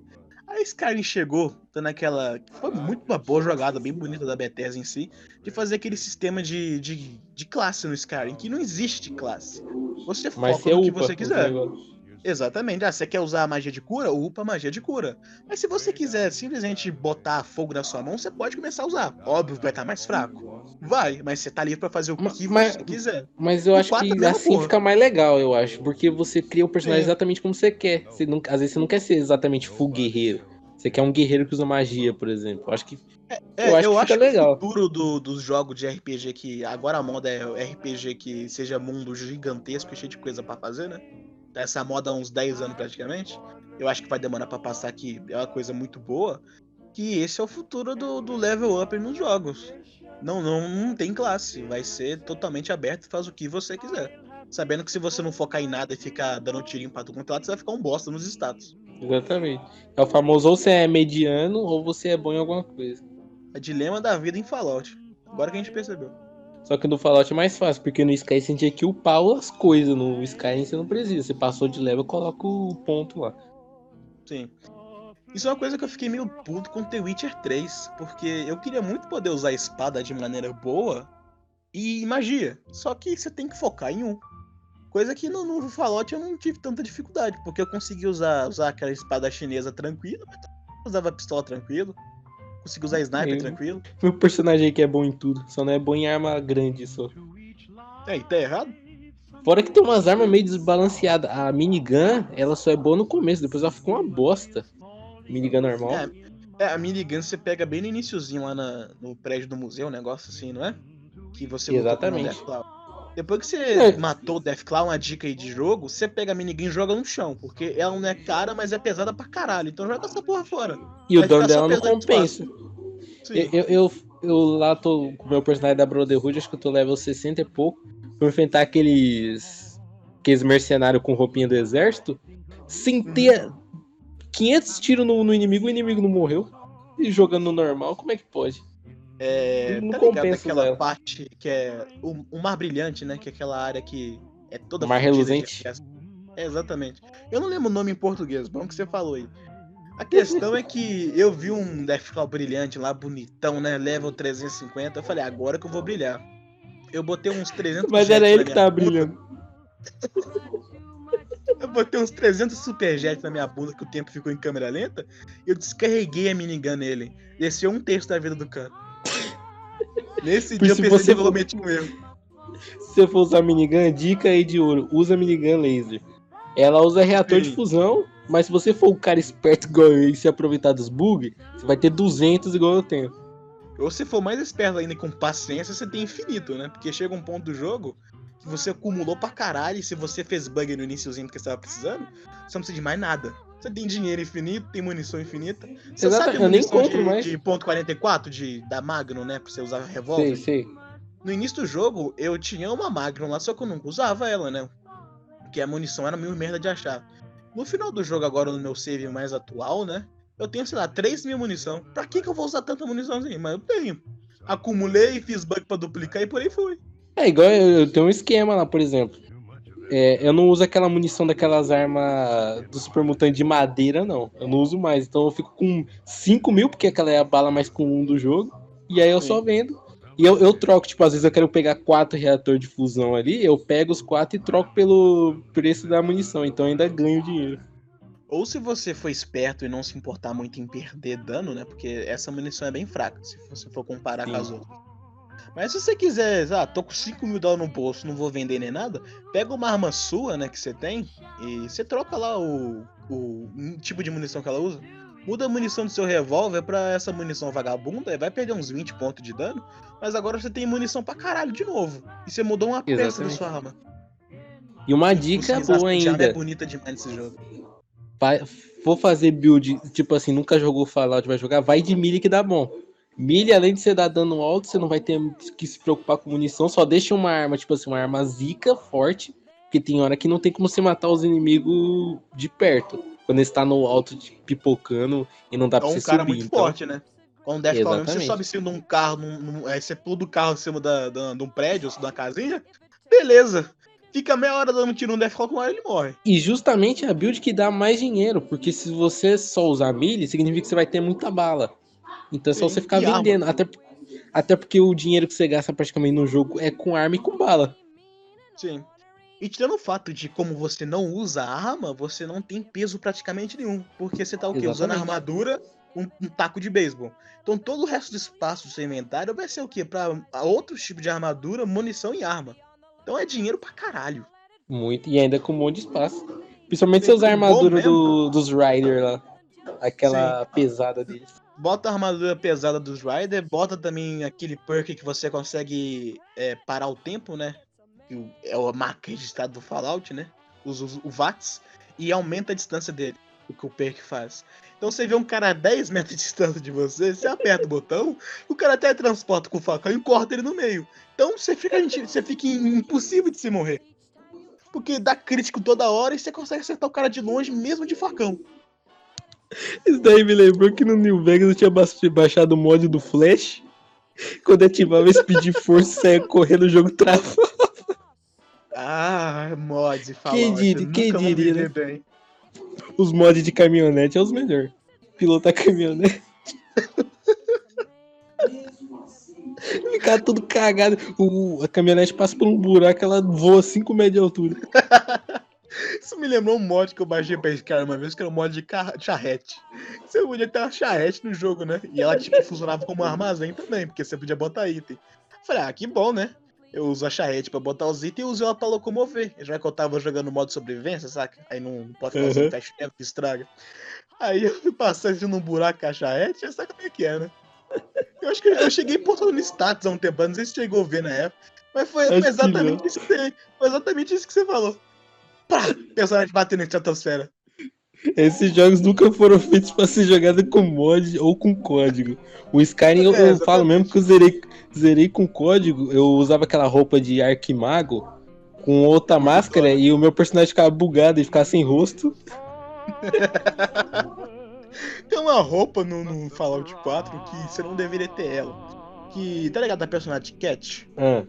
A Skyrim chegou, dando aquela. Foi muito uma boa jogada, bem bonita da Bethesda em si, de fazer aquele sistema de, de, de classe no Skyrim, que não existe classe. Você Mas foca você no que upa. você quiser. negócios. Exatamente. Ah, você quer usar a magia de cura? Upa a magia de cura. Mas se você quiser simplesmente botar fogo na sua mão, você pode começar a usar. Óbvio, vai estar mais fraco. Vai, mas você tá livre pra fazer o que mas- você quiser. Mas eu O acho é que assim porra. fica mais legal, eu acho. Porque você cria o personagem É. exatamente como você quer. Você não, às vezes você não quer ser exatamente full guerreiro. Você quer um guerreiro que usa magia, por exemplo. Eu acho que. É, Eu acho que fica legal. o futuro do- dos jogos de RPG que agora a moda é RPG que seja mundo gigantesco e cheio de coisa pra fazer, né? Essa moda há uns 10 anos praticamente. Eu acho que vai demorar pra passar aqui. É uma coisa muito boa. Que esse é o futuro do, do level up nos jogos. Não, não, não tem classe. Vai ser totalmente aberto e faz o que você quiser. Sabendo que se você não focar em nada e ficar dando tirinho pra tudo quanto é lado, você vai ficar um bosta nos status. Exatamente. É o famoso ou você é mediano ou você é bom em alguma coisa. É dilema da vida em Fallout. Agora que a gente percebeu. Só que no Fallout é mais fácil, porque no Sky você tinha que upar as coisas. No Sky você não precisa. Você passou de level, coloca o ponto lá. Sim. Isso é uma coisa que eu fiquei meio puto com The Witcher 3, porque eu queria muito poder usar a espada de maneira boa e magia. Só que você tem que focar em um. Coisa que no, no Fallout eu não tive tanta dificuldade, porque eu consegui usar, usar aquela espada chinesa tranquilo, mas usava a pistola tranquilo. Consegui usar sniper Eu- tranquilo. Meu personagem aqui é bom em tudo, só não é bom em arma grande só. É, e tá errado? Fora que tem umas armas meio desbalanceadas. A minigun, ela só é boa no começo, depois ela fica uma bosta. Minigun normal. É, é, a minigun você pega bem no iniciozinho lá na- no prédio do museu, um negócio assim, não é? Que você Exatamente. Deathclaw. Depois que você É. matou o Deathclaw, uma dica aí de jogo, você pega a minigun e joga no chão, porque ela não é cara, mas é pesada pra caralho. Então joga essa porra fora. e o vai dano ficar só dela não compensa. Eu, eu, eu, eu lá tô com o meu personagem da Brotherhood, acho que eu tô level 60 e pouco. Vou enfrentar aqueles. Aqueles mercenários com roupinha do exército. Sem ter 500 tiros no, no inimigo, o inimigo não morreu. E jogando no normal, como é que pode? É, não tá ligado compensa aquela ela. parte que é o, o mar brilhante, né? Que é aquela área que é toda Mar reluzente. É, exatamente. Eu não lembro o nome em português, bom que você falou aí. A questão é que eu vi um Deathclaw brilhante lá, bonitão, né? Level 350. Eu falei, agora que eu vou brilhar. Eu botei uns 300 Mas era na ele que minha tava bunda. brilhando. Eu botei uns 300 superjets na minha bunda que o tempo ficou em câmera lenta. E eu descarreguei a minigun nele. Desceu um terço da vida do cara. Nesse Por dia eu se percebi você for- cometi um erro. Se você for usar minigun, dica aí de ouro: usa minigun laser. Ela usa reator de Sim. fusão, mas se você for um cara esperto igual eu e se aproveitar dos bugs, você vai ter 200 igual eu tenho. Ou se for mais esperto ainda e com paciência, você tem infinito, né? Porque chega um ponto do jogo que você acumulou pra caralho. E se você fez bug no iníciozinho que você tava precisando, você não precisa de mais nada. Você tem dinheiro infinito, tem munição infinita. Você Exato, sabe eu nem compro de, mais. de ponto .44 de, da Magnum, né? Pra você usar revólver? Sei, sei. No início do jogo, eu tinha uma Magnum lá, só que eu nunca usava ela, né? Porque a munição era meio merda de achar. No final do jogo, agora no meu save mais atual, né? Eu tenho, sei lá, 3 mil munição. Pra que, que eu vou usar tanta munição assim? Mas eu tenho. Acumulei, fiz bug pra duplicar e por aí foi. É igual eu, eu tenho um esquema lá, por exemplo. É, eu não uso aquela munição daquelas armas do super mutante de madeira, não. Eu não uso mais. Então eu fico com 5 mil, porque aquela é a bala mais comum do jogo. E aí eu Sim. só vendo. E eu, eu troco, tipo, às vezes eu quero pegar quatro reatores de fusão ali, eu pego os quatro e troco pelo preço da munição. Então eu ainda ganho dinheiro. Ou se você for esperto e não se importar muito em perder dano, né? Porque essa munição é bem fraca, se você for comparar com Sim. as outras. Mas se você quiser, ah, tô com 5 mil dólares no bolso, não vou vender nem nada, pega uma arma sua, né, que você tem, e você troca lá o, o tipo de munição que ela usa. Muda a munição do seu revólver pra essa munição vagabunda, e vai perder uns 20 pontos de dano, mas agora você tem munição pra caralho de novo. E você mudou uma peça da Exatamente. sua arma. E uma dica Customização boa arma ainda. É bonita demais nesse jogo. Fa- for fazer build, tipo assim, nunca jogou Fallout, vai jogar, vai de milha que dá bom. Milha, além de você dar dano alto, você não vai ter que se preocupar com munição, só deixa uma arma, tipo assim, uma arma zica, forte, porque tem hora que não tem como você matar os inimigos de perto. Quando eles tá no alto, de- pipocando, e não dá É pra um você cara subir. muito então, forte, né? Deve falar mesmo, você sobe em cima de um carro, num, num- aí você pula do carro em cima da, da- de um prédio, ou de uma casinha, beleza. Fica meia hora dando tiro no Deathclaw, com uma hora ele morre. E justamente é a build que dá mais dinheiro, porque se você só usar milha, significa que você vai ter muita bala. Então é só Sim, você ficar arma. vendendo. Até, até porque o dinheiro que você gasta praticamente no jogo é com arma e com bala. Sim. E tirando o fato de como você não usa arma, você não tem peso praticamente nenhum. Porque você tá o quê? Usando Exatamente. armadura, um, um taco de beisebol. Então todo o resto do espaço do seu inventário vai ser o quê? Pra outros tipos de armadura, munição e arma. Então é dinheiro pra caralho. Muito, e ainda com um monte de espaço. Principalmente se usar a armadura do, dos Rider lá. Aquela pesada deles. Bota a armadura pesada dos Rider, bota também aquele perk que você consegue é, parar o tempo, né? Que o- é a marca registrada do Fallout, né? Os, os- o VATS, e aumenta a distância dele, o que o perk faz. Então você vê um cara a 10 metros de distância de você, você aperta o botão, o cara até transporta com o facão e corta ele no meio. Então você fica, você fica impossível de se morrer. Porque dá crítico toda hora e você consegue acertar o cara de longe mesmo de facão. Isso daí me lembrou que no New Vegas eu tinha ba- baixado o mod do Flash. Quando ativava esse pedir força, saia correndo o jogo trava. Ah, mods e falar. Quem diria- quem diria, né? Bem. Os mods de caminhonete é os melhores. Pilotar caminhonete. Ficar tudo cagado. O, a caminhonete passa por um buraco, ela voa 5 metros de altura. Isso me lembrou um mod que eu baixei pra esse cara uma vez, que era um mod de charrete. Você podia ter uma charrete no jogo, né? E ela, tipo, funcionava como um armazém também, porque você podia botar item. Falei, ah, que bom, né? Eu uso a charrete pra botar os itens e uso ela pra locomover. Já que eu tava jogando modo sobrevivência, saca? Aí não pode fazer Uhum. um teste tempo que estraga. Aí eu fui passando num buraco com a charrete, já sabe como é que é, né? Eu acho que eu cheguei postando no status há um tempo, não sei se chegou a ver na época. Mas foi, foi exatamente isso que você, foi exatamente isso que você falou. Pá! Personagem batendo em estratosfera. Esses jogos nunca foram feitos pra ser jogado com mod ou com código. O Skyrim eu, É, eu falo mesmo que eu zerei, zerei com código. Eu usava aquela roupa de arquimago com outra máscara e o meu personagem ficava bugado e ficava sem rosto. Tem uma roupa no, no Fallout 4 que você não deveria ter ela. Que, tá ligado? A personagem Cat. Ah,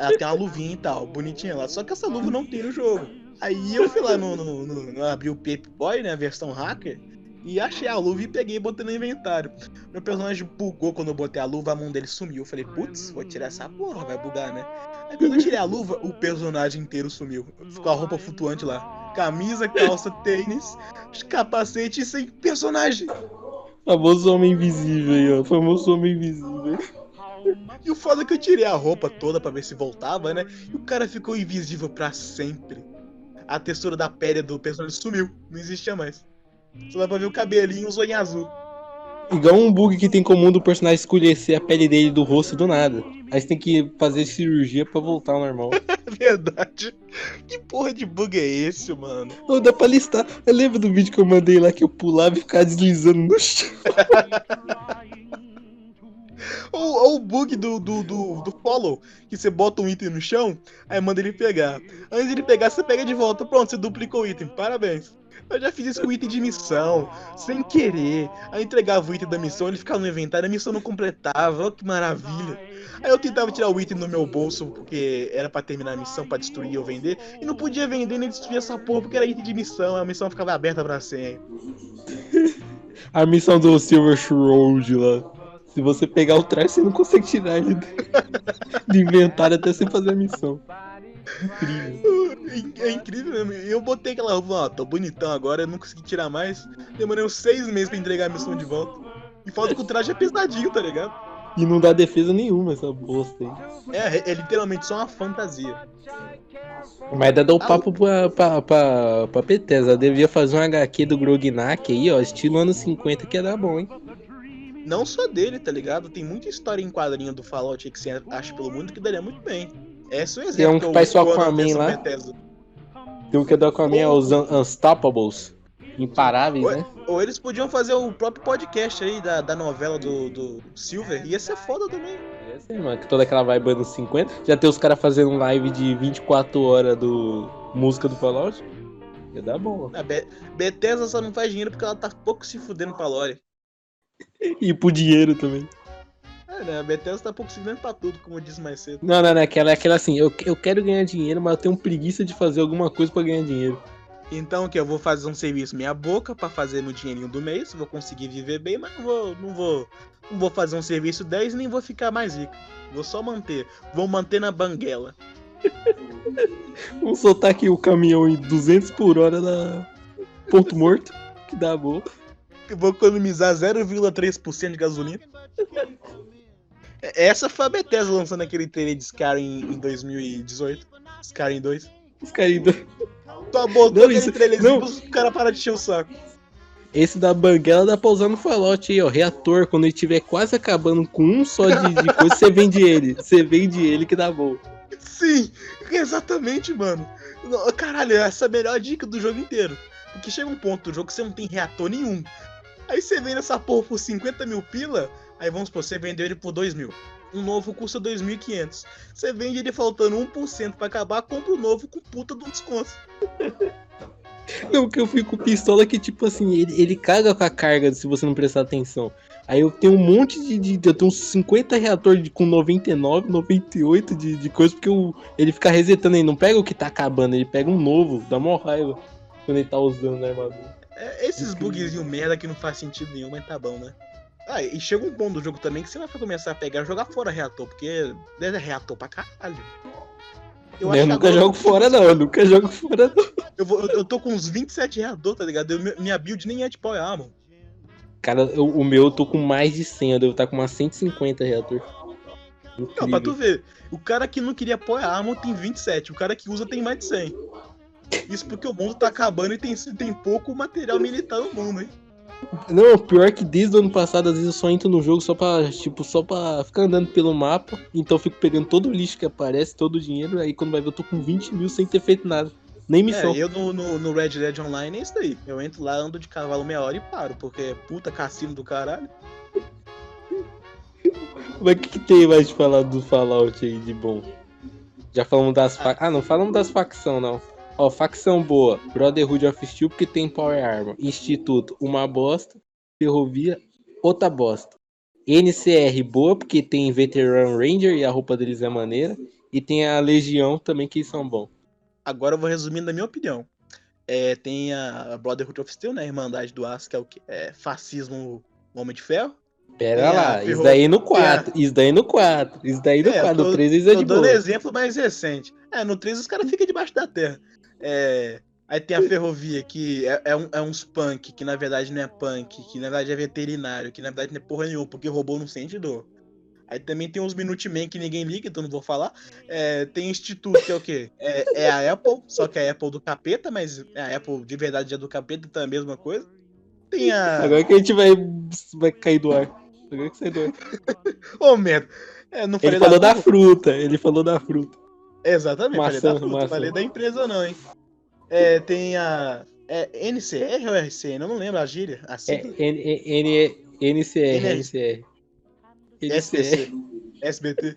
Ela tem uma luvinha e tal, bonitinha lá. Só que essa luva não tem no jogo. Aí eu fui lá no, no, no, no abri o Pape Boy, né? A versão hacker. E achei a luva e peguei e botei no inventário. Meu personagem bugou quando eu botei a luva, a mão dele sumiu. Eu falei, putz, vou tirar essa porra, vai bugar, né? Aí quando eu tirei a luva, o personagem inteiro sumiu. Ficou a roupa flutuante lá. Camisa, calça, tênis, capacete e sem personagem. famoso homem invisível aí, ó. Famoso homem invisível. E o foda é que eu tirei a roupa toda pra ver se voltava, né? E o cara ficou invisível pra sempre. A textura da pele do personagem sumiu, não existia mais. Só dá pra ver o cabelinho e o zoinho azul. Igual um bug que tem comum do personagem escurecer a pele dele do rosto do nada. Aí você tem que fazer cirurgia pra voltar ao normal. É verdade. Que porra de bug é esse, mano? Ô, dá pra listar. Eu lembro do vídeo que eu mandei lá que eu pulava e ficava deslizando no chão. Ou, ou o bug do, do, do, do follow, que você bota um item no chão, aí manda ele pegar. Antes de ele pegar, você pega de volta. Pronto, você duplicou o item. Parabéns. Eu já fiz isso com item de missão, sem querer. Aí entregava o item da missão, ele ficava no inventário, a missão não completava. Olha que maravilha. Aí eu tentava tirar o item do meu bolso, porque era pra terminar a missão, pra destruir ou vender. E não podia vender nem destruir essa porra, porque era item de missão. A missão ficava aberta pra sempre. A missão do Silver Shroud lá. Se você pegar o traje, você não consegue tirar ele do- inventário até você fazer a missão. Incrível. É incrível mesmo. Eu botei aquela roupa, ó, tô bonitão agora, eu não consegui tirar mais. Demorei uns seis meses pra entregar a missão de volta. E falta que o traje é pesadinho, tá ligado? E não dá defesa nenhuma essa bosta aí. É, é literalmente só uma fantasia. Mas dá dar o papo pra, pra, pra, pra Bethesda. Devia fazer um HQ do Grognak aí, ó, estilo anos 50, que ia dar bom, hein? Não só dele, tá ligado? Tem muita história em quadrinho do Fallout que você acha pelo mundo que daria muito bem. Esse é um exemplo. Tem um que faz só uso com a versão lá. Bethesda. Tem o que dá com a minha, os Un- Unstoppables. Imparáveis, Ué, né? Ou eles podiam fazer o próprio podcast aí da, da novela do, do Silver. Ia ser foda também. Ia ser, mano, que toda aquela vibe anos 50. Já tem os caras fazendo um live de 24 horas do música do Fallout. Ia dar bom. A Be Bethesda só não faz dinheiro porque ela tá pouco se fudendo pra Lore. E pro dinheiro também. É, né? A Bethesda tá pouco se fudendo pra tudo, como eu disse mais cedo. Não, não, não. Aquela, aquela assim, eu, eu quero ganhar dinheiro, mas eu tenho preguiça de fazer alguma coisa pra ganhar dinheiro. Então que eu vou fazer um serviço meia boca pra fazer meu dinheirinho do mês, vou conseguir viver bem, mas não vou, não vou, não vou fazer um serviço 10 nem vou ficar mais rico. Vou só manter, vou manter na banguela. Vamos soltar aqui o caminhão em 200 por hora na Ponto Morto, que dá bom. Vou economizar 0,3% de gasolina. Essa foi a Bethesda lançando aquele trailer de Skyrim em 2018. Skyrim 2. Os caras ainda... Tu botou Não, isso- trailerzinho não. os caras param de encher o saco. Esse da Banguela dá pra usar no Fallout aí, ó. Reator, quando ele estiver quase acabando com um só de, de coisa, você vende ele. Você vende ele que dá bom. Sim, exatamente, mano. No- Caralho, essa é a melhor dica do jogo inteiro. Porque chega um ponto do jogo que você não tem reator nenhum. Aí você vende essa porra por 50 mil pila, aí vamos supor, você vendeu ele por 2 mil. Um novo custa 2.500. Você vende ele faltando 1% pra acabar, compra o novo com puta de um desconto. Não, que eu fico pistola que, tipo assim, ele, ele caga com a carga se você não prestar atenção. Aí eu tenho um monte de. de eu tenho uns 50 reatores com 99, 98 de, de coisa, porque eu, ele fica resetando aí. Não pega o que tá acabando, ele pega um novo, dá mó raiva quando ele tá usando na armadura. É, esses bugzinhos merda que não faz sentido nenhum, mas tá bom, né? Ah, e chega um ponto do jogo também que você vai começar a pegar e jogar fora reator, porque é reator pra caralho. Eu, eu nunca jogo fora, não. Eu nunca jogo fora, não. Eu, vou, eu tô com uns 27 reator, tá ligado? Eu, minha build nem é de Power Armor. Cara, eu, o meu eu tô com mais de 100, eu devo estar tá com umas 150 reator. Incrível. Não, pra tu ver, o cara que não queria Power Armor tem 27, o cara que usa tem mais de 100. Isso porque o mundo tá acabando e tem, tem pouco material militar no mundo, hein? Não, pior que desde o ano passado, às vezes eu só entro no jogo só pra, tipo, só pra ficar andando pelo mapa. Então eu fico pegando todo o lixo que aparece, todo o dinheiro. Aí quando vai ver, eu tô com 20 mil sem ter feito nada. Nem missão. É, eu no, no, no, Red Dead Online é isso daí. Eu entro lá, ando de cavalo meia hora e paro, porque é puta cassino do caralho. Mas o que, que, tem mais de falar do Fallout aí de bom? Já falamos das ah. Ah, não falamos das facções, não. Ó, facção boa, Brotherhood of Steel, porque tem Power Armor. Instituto, uma bosta. Ferrovia, outra bosta. NCR, boa, porque tem Veteran Ranger e a roupa deles é maneira. E tem a Legião também, que são bons. Agora eu vou resumindo da minha opinião. É, tem a Brotherhood of Steel, né? Irmandade do Aço, que é o que? É fascismo Homem de Ferro. Pera lá, isso daí no 4, isso daí no 4, isso daí no 4, é, no 3 é de boa. dando exemplo mais recente. É, no 3 os caras ficam debaixo da terra. É, aí tem a ferrovia, que é, é, um, é uns punk, que na verdade não é punk, que na verdade é veterinário, que na verdade não é porra nenhuma, porque roubou não sente dor. Aí também tem uns Minutemen que ninguém liga, então não vou falar. É, tem Instituto, que é o quê? É, é, a Apple, só que é a Apple do capeta, mas a Apple de verdade é do capeta, então é a mesma coisa. Tem a. Agora que a gente vai, vai cair do ar. Agora que sai do ar. Ô, merda. É, ele falou da, da fruta, ele falou da fruta. Exatamente, maçã, falei da fruta, falei da empresa não, hein? É, tem a. É NCR ou RCN? Eu não lembro a gíria. A é, N, N, NCR, NCR. SBT. SBT.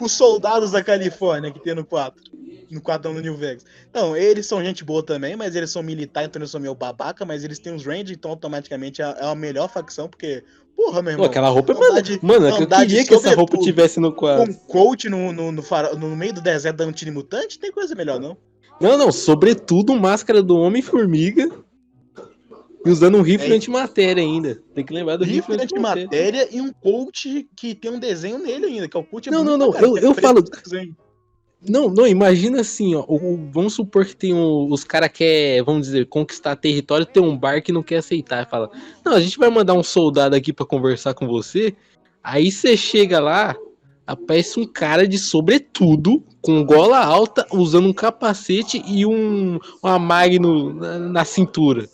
Os soldados da Califórnia que tem no 4. No 4 no New Vegas. Não, eles são gente boa também, mas eles são militares, então eles são meio babaca, mas eles têm os range, então automaticamente é, é a melhor facção, porque Porra, meu irmão. Pô, aquela roupa é mano, de, mano, eu queria que essa roupa tivesse no quadro. Com coach no, no, no, faro, no meio do deserto dando tiro mutante, tem coisa melhor, não? Não, não, sobretudo máscara do Homem-Formiga. E usando um rifle é. antimatéria ainda. Tem que lembrar do rifle, rifle antimatéria e um coach que tem um desenho nele ainda, que é o coach é Não, não, não, cara, eu, é eu falo. Não, não, imagina assim, ó. O, vamos supor que tem um, os caras que quer, vamos dizer, conquistar território, tem um bar que não quer aceitar. Fala, não, a gente vai mandar um soldado aqui para conversar com você. Aí você chega lá, aparece um cara de sobretudo, com gola alta, usando um capacete e um uma magno na, na cintura.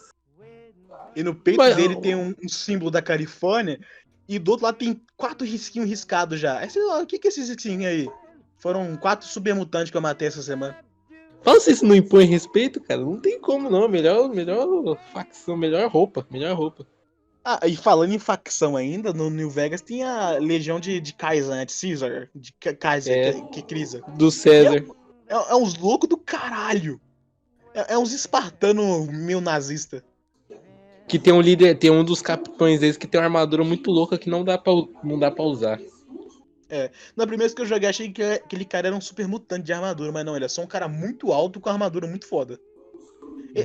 E no peito Mas, dele tem um, um, símbolo da Califórnia. E do outro lado tem quatro risquinhos riscados já. Aí você o que, que é esses risquinhos aí? Foram quatro supermutantes que eu matei essa semana. Fala se isso não impõe respeito, cara. Não tem como, não. Melhor, melhor facção, melhor roupa, melhor roupa. Ah, e falando em facção ainda, no New Vegas tem a legião de, de Kaiser, né? De Caesar. De Kaiser, é, que, que crisa. Do César. É, é, é uns loucos do caralho. É, é uns espartanos meio nazista. Que tem um líder, tem um dos capitães deles que tem uma armadura muito louca que não dá pra, não dá pra usar. É, na primeira vez que eu joguei, achei que aquele cara era um super mutante de armadura, mas não, ele é só um cara muito alto com armadura muito foda.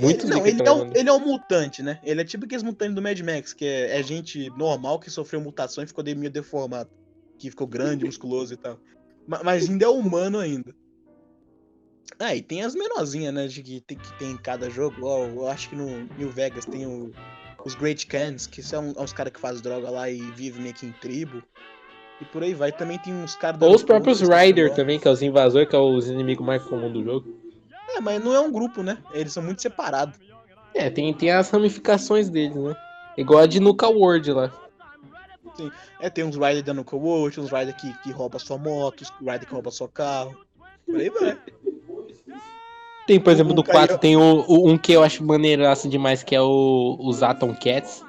Muito ele, não, ele é, um, ele é um mutante, né? Ele é tipo aqueles mutantes do Mad Max, que é, é gente normal que sofreu mutação e ficou meio deformado. Que ficou grande, musculoso e tal. Mas, mas ainda é humano ainda. Ah, e tem as menorzinhas, né? De que tem, que tem em cada jogo. Oh, eu acho que no New Vegas tem o, os Great Cans, que são uns caras que fazem droga lá e vivem meio que em tribo. E por aí vai. Também tem uns caras. Ou os próprios Rider também, que é os invasores, que é os inimigos mais comuns do jogo. É, mas não é um grupo, né? Eles são muito separados. É, tem, tem as ramificações deles, né? Igual a de Nuka World lá. Sim. É, tem uns Rider da Nuka World, uns Rider que, que rouba sua moto, uns Rider que rouba seu carro. Por aí vai. Tem, por exemplo, do 4 tem o, o, um que eu acho maneiraço demais, que é o, os Atom Cats.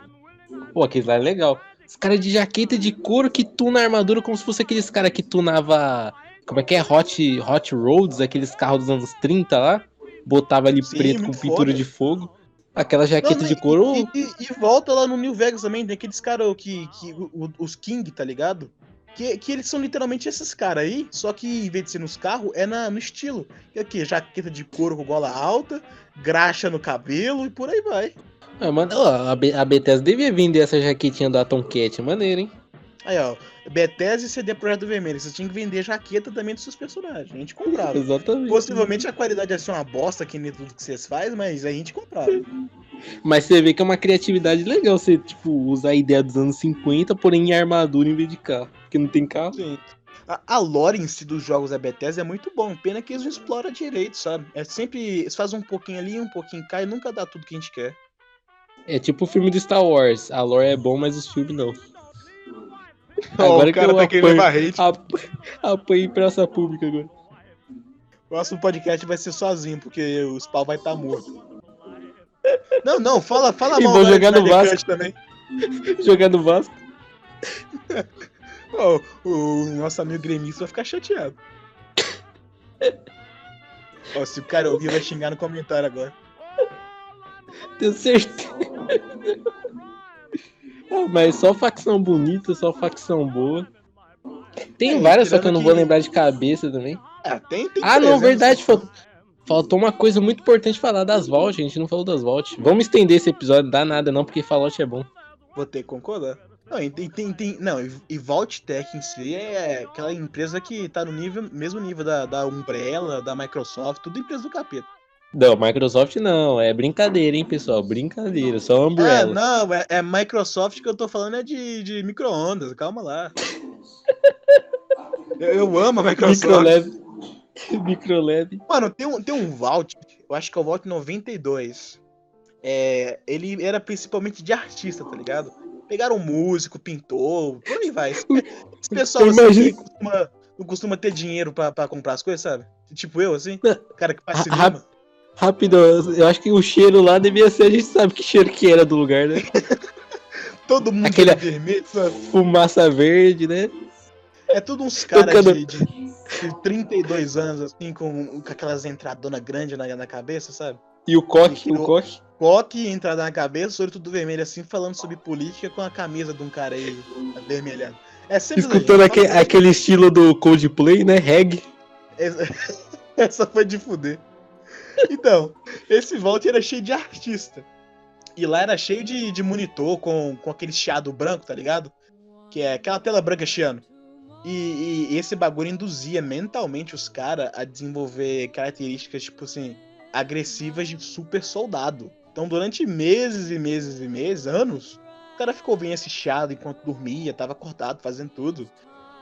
Pô, aquele lá é legal. Os caras de jaqueta de couro que tuna a armadura como se fosse aqueles caras que tunava Como é que é? Hot, Hot Roads, aqueles carros dos anos 30 lá. Botava ali Sim, preto com pintura foda. de fogo. Aquela jaqueta Não, de couro. E, e- e volta lá no New Vegas também, tem aqueles caras que, que os King, tá ligado? Que, que eles são literalmente esses caras aí, só que em vez de ser nos carros, é na, no estilo. Que é o quê? Jaqueta de couro com gola alta, graxa no cabelo e por aí vai. Ah, mano, ó, a, Be- a Bethesda devia vender essa jaquetinha da Tomcat, maneiro, hein? Aí, ó, Bethesda e CD Projeto Vermelho, vocês tinham que vender jaqueta também dos seus personagens. A gente comprava. Exatamente. Possivelmente a qualidade ia ser uma bosta que nem tudo que vocês fazem, mas a gente comprava. Mas você vê que é uma criatividade legal você, tipo, usar a ideia dos anos 50, porém em armadura em vez de carro. Porque não tem carro. Sim. A, a lore em si dos jogos da Bethesda é muito bom. Pena que eles não exploram direito, sabe? É sempre. Eles fazem um pouquinho ali, um pouquinho cá e nunca dá tudo que a gente quer. É tipo o filme do Star Wars. A lore é bom, mas os filmes não. Ó, Agora o cara que tá querendo levar hate. Ap- Apanhei em praça pública agora. O próximo podcast vai ser sozinho, porque os pau vai estar tá morto. Não, não, fala, fala E mal vou do jogar no Vasco. Também. Jogar no Vasco. O nosso amigo gremista vai ficar chateado. Ó, se o cara ouvir, vai xingar no comentário agora. Tenho certeza. Ah, Mas só facção bonita, só facção boa. Tem É, várias, só que eu não que- vou lembrar de cabeça também. Ah, tem, tem Ah, não, 300, verdade, faltou uma coisa muito importante falar das Vault, a gente não falou das Vault. Vamos estender esse episódio, não dá nada não, porque Fallout é bom. Vou ter que concordar. Não, e tem, tem, tem, não, e- e Vault Tech em si é aquela empresa que tá no nível, mesmo nível da, da Umbrella, da Microsoft, tudo empresa do capeta. Não, Microsoft não, é brincadeira, hein, pessoal, brincadeira, só Umbrella. não, é, é Microsoft que eu tô falando é de, de micro-ondas, calma lá. eu, eu amo a Microsoft. Microlab. Microlab. Mano, tem um, tem um Vault, eu acho que é o Vault 92. É, ele era principalmente de artista, tá ligado? Pegaram um músico, pintor, por aí vai. Esse, pessoal assim, costuma, não costuma ter dinheiro pra, pra comprar as coisas, sabe? Tipo eu, assim, cara que faz cinema. Rápido, eu acho que o cheiro lá devia ser, a gente sabe que cheiro que era do lugar, né? Todo mundo aquele- vermelho, sabe? Fumaça verde, né? É tudo uns caras Tocando- de, de, de 32 anos, assim, com, com aquelas entradonas grandes na, na cabeça, sabe? E o coque, Tirou- o coque. Coque, entrada na cabeça, olho tudo vermelho, assim, falando sobre política com a camisa de um cara aí avermelhado. É sempre Escutando legítimo. aque- aquele estilo do Coldplay, né? Reg. Essa, essa foi de fuder. Então, esse Vault era cheio de artista. E lá era cheio de, de monitor com, com aquele chiado branco, tá ligado? Que é aquela tela branca chiando. E, e esse bagulho induzia mentalmente os caras a desenvolver características, tipo assim, agressivas de super soldado. Então, durante meses e meses e meses, anos, o cara ficou vendo esse chiado enquanto dormia, tava acordado, fazendo tudo.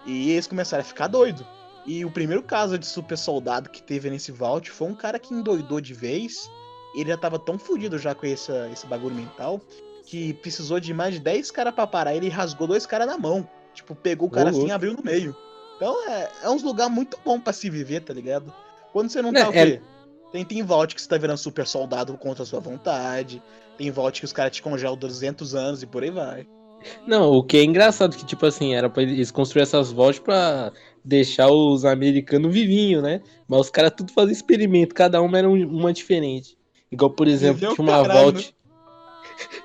E eles começaram a ficar doido. E o primeiro caso de super soldado que teve nesse vault foi um cara que endoidou de vez. Ele já tava tão fudido já com esse, esse bagulho mental que precisou de mais de 10 caras pra parar ele rasgou dois caras na mão. Tipo, pegou o cara Ô, assim e abriu no meio. Então é, é uns lugar muito bom pra se viver, tá ligado? Quando você não Né, tá o é- quê? Tem, tem vault que você tá virando super soldado contra a sua vontade. Tem vault que os caras te congelam 200 anos e por aí vai. Não, o que é engraçado que, tipo assim, era pra eles construir essas voltas pra deixar os americanos vivinhos, né? Mas os caras tudo faziam experimento, cada uma era um- uma diferente. Igual, por exemplo, tinha uma caralho, né? Vault.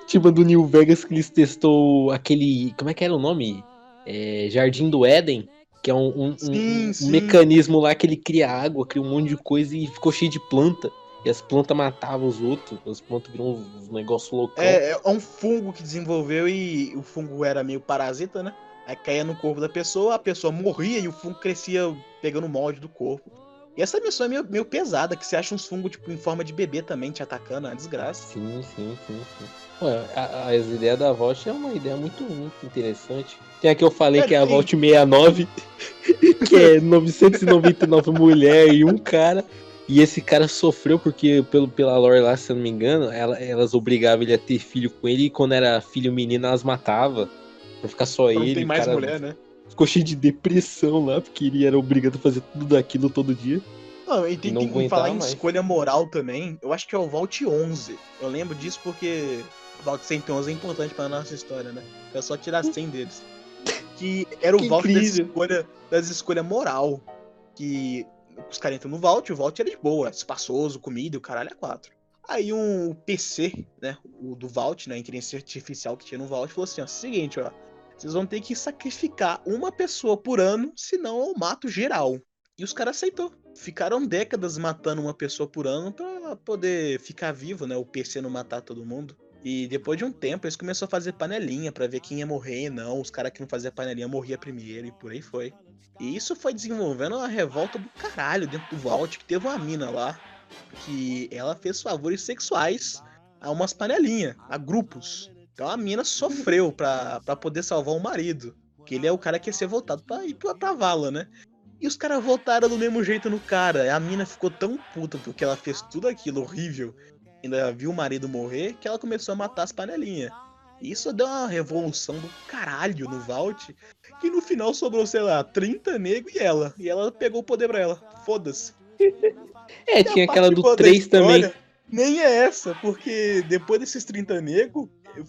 Tipo a do New Vegas que eles testou aquele. Como é que era o nome? É, Jardim do Éden. Que é um, um- Sim, um sim. mecanismo lá que ele cria água, cria um monte de coisa e ficou cheio de planta. E as plantas matavam os outros. As plantas viram um negócio loucão. É, é um fungo que desenvolveu e o fungo era meio parasita, né? Aí caía no corpo da pessoa, a pessoa morria e o fungo crescia pegando o molde do corpo. E essa missão é meio, meio pesada, que você acha uns fungos tipo, em forma de bebê também te atacando, é uma desgraça. Sim, sim, sim, sim. Ué, a- as ideias da Vault é uma ideia muito, muito interessante. Tem a que eu falei É, que é a tem. Vault 69, que é 999 mulher e um cara. E esse cara sofreu porque, pelo, pela lore lá, se eu não me engano, ela- elas obrigavam ele a ter filho com ele e quando era filho menino elas matavam. Pra ficar só Não ele. tem mais cara mulher, né? Ficou cheio de depressão lá, porque ele era obrigado a fazer tudo daquilo todo dia. Não, e tem, Não tem que falar em mais. escolha moral também. Eu acho que é o Vault 11. Eu lembro disso porque o Vault 111 é importante pra nossa história, né? É só tirar 100 deles. Que era o Que Vault das escolhas das escolha moral. que os caras entram no Vault, o Vault era de boa, espaçoso, comida, o caralho é quatro. Aí um PC, né, o do Vault, né, a inteligência artificial que tinha no Vault, falou assim, ó, seguinte, ó, vocês vão ter que sacrificar uma pessoa por ano, senão eu mato geral. E os caras aceitou. Ficaram décadas matando uma pessoa por ano pra poder ficar vivo, né, o PC não matar todo mundo. E depois de um tempo, eles começaram a fazer panelinha para ver quem ia morrer e não. Os caras que não faziam panelinha morria primeiro e por aí foi. E isso foi desenvolvendo uma revolta do caralho dentro do Vault, que teve uma mina lá que ela fez favores sexuais a umas panelinhas, a grupos. Então a mina sofreu pra, pra poder salvar o marido. Que ele é o cara que ia ser voltado pra ir pra, pra vala, né? E os caras voltaram do mesmo jeito no cara. A mina ficou tão puta porque ela fez tudo aquilo horrível ainda viu o marido morrer, que ela começou a matar as panelinhas. Isso deu uma revolução do caralho no Vault, que no final sobrou, sei lá, 30 negros e ela. E ela pegou o poder pra ela. Foda-se. É, tinha aquela do 3 também. Nem é essa, porque depois desses 30 negros,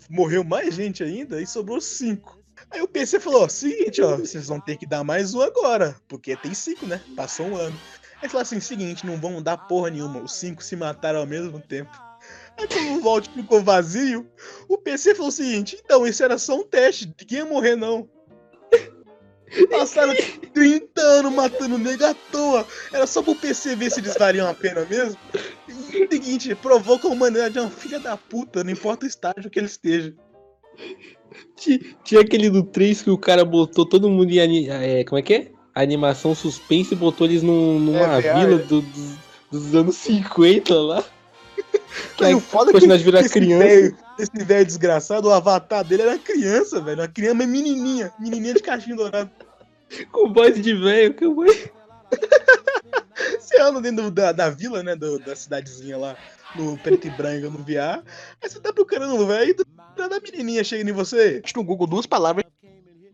morreu mais gente ainda e sobrou 5. Aí o PC falou: seguinte, ó, vocês vão ter que dar mais um agora, porque tem 5, né? Passou um ano. Aí falou assim: seguinte, não vão dar porra nenhuma, os 5 se mataram ao mesmo tempo. Aí quando o Vault ficou vazio, o PC falou o seguinte: então, isso era só um teste, ninguém ia morrer não. Passaram 30 anos matando nego à toa. Era só pro PC ver se eles variam a pena mesmo. E o seguinte, provoca a humanidade é uma filha da puta, não importa o estágio que ele esteja. Tinha aquele do 3 que o cara botou todo mundo em. É, como é que é? animação suspense e botou eles num, numa é, vila do, dos, dos anos 50 lá. Que aí o foda é que nós virar criança. Véio, esse velho desgraçado, o avatar dele era criança, velho. Uma criança menininha, menininha de cachinho dourado. Com voz de velho, que foi. Você anda dentro da, da vila, né, do, da cidadezinha lá, no preto e branco, no VR. Aí você tá procurando um velho e da menininha chega em você. No Google duas palavras,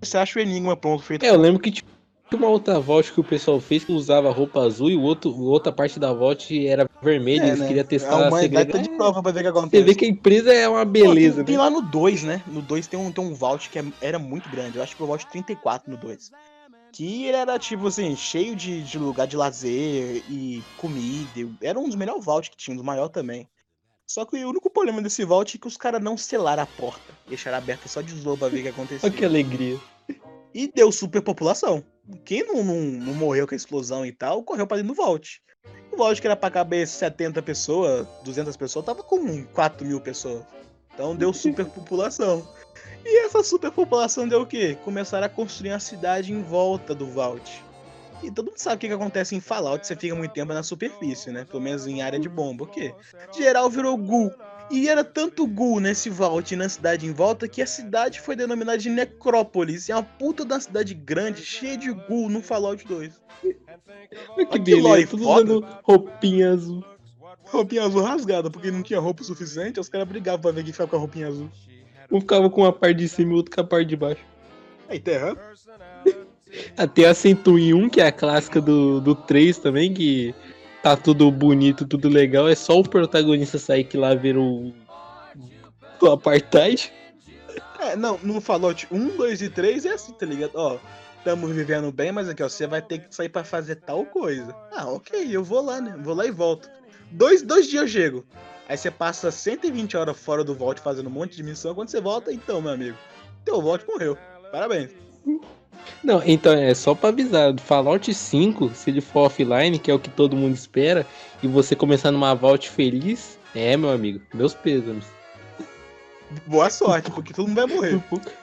você acha o enigma pronto feito. É, eu lembro que tipo, uma outra voz que o pessoal fez que usava roupa azul e o outro, outra parte da voz era vermelha, é, eles né? queriam testar a segrega... de prova pra ver o que acontece. Você vê que a empresa é uma beleza, Pô, tem, né? tem, lá no 2, né? No 2 tem um, tem um vault que é, era muito grande. Eu acho que o vault 34 no 2. Que era, tipo assim, cheio de, de lugar de lazer e comida. Era um dos melhores vault que tinha, um dos maiores também. Só que o único problema desse vault é que os caras não selaram a porta. Deixaram aberta só de zoa pra ver o que aconteceu. Olha que alegria. E deu superpopulação quem não, não, não, morreu com a explosão e tal, correu pra dentro do Vault. O Vault que era pra caber 70 pessoas, 200 pessoas, tava com 4 mil pessoas. Então deu superpopulação. E essa superpopulação deu o quê? Começaram a construir uma cidade em volta do Vault. E todo mundo sabe o que, que acontece em Fallout, você fica muito tempo na superfície, né? Pelo menos em área de bomba, o quê? Geral virou Gu. E era tanto ghoul nesse vault na cidade em volta que a cidade foi denominada de Necrópolis. É uma puta da cidade grande, cheia de ghoul no Fallout 2. que beleza, tudo usando roupinha azul. Roupinha azul rasgada, porque não tinha roupa suficiente, os caras brigavam pra ver quem ficava com a roupinha azul. Um ficava com a parte de cima e o outro com a parte de baixo. Aí errado. Até a 101, que é a clássica do, do 3 também, que tá tudo bonito, tudo legal, é só o protagonista sair que lá ver o, o apartheid. É, não, no Fallout 1, 2 e 3 é assim, tá ligado? Ó, estamos vivendo bem, mas aqui, ó, você vai ter que sair para fazer tal coisa. Ah, ok, eu vou lá, né? Vou lá e volto. Dois, dois dias eu chego. Aí você passa 120 horas fora do Vault fazendo um monte de missão. Quando você volta, então, meu amigo, teu Vault morreu. Parabéns. Não, então é só pra avisar, Fallout 5, se ele for offline, que é o que todo mundo espera, e você começar numa vault feliz, é, meu amigo, meus pêsames. Boa sorte, porque todo mundo vai morrer.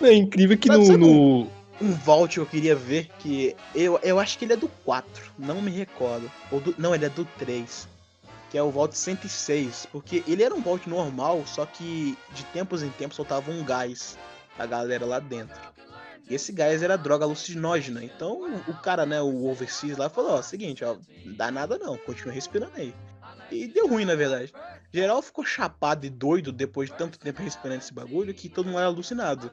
É incrível que no, no... Um, um vault que eu queria ver, que eu, eu acho que ele é do 4, não me recordo. Ou do, não, ele é do 3. Que é o Vault 106. Porque ele era um Vault normal, só que de tempos em tempos soltava um gás a galera lá dentro. E esse gás era droga alucinógena. Então o cara, né, o Overseas lá falou, ó, seguinte, ó, dá nada não, continua respirando aí. E deu ruim, na verdade. Geral ficou chapado e doido depois de tanto tempo respirando esse bagulho que todo mundo era alucinado.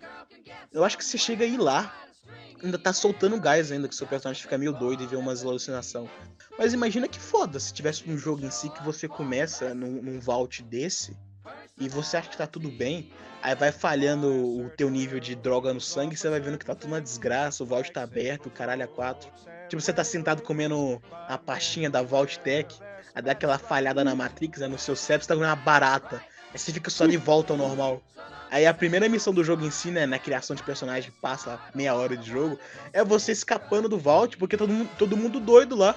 Eu acho que você chega aí lá, ainda tá soltando gás ainda, que seu personagem fica meio doido e vê umas alucinação. Mas imagina que foda se tivesse um jogo em si que você começa num, num vault desse e você acha que tá tudo bem, aí vai falhando o teu nível de droga no sangue, você vai vendo que tá tudo uma desgraça, o vault tá aberto, o caralho é quatro. Tipo, você tá sentado comendo a pastinha da Vault Tech, aí dá aquela falhada na Matrix, né, no seu cérebro, você tá comendo uma barata. Aí você fica só de volta ao normal. Aí a primeira missão do jogo em si, né, na criação de personagem, passa meia hora de jogo, é você escapando do Vault, porque todo mundo, todo mundo doido lá.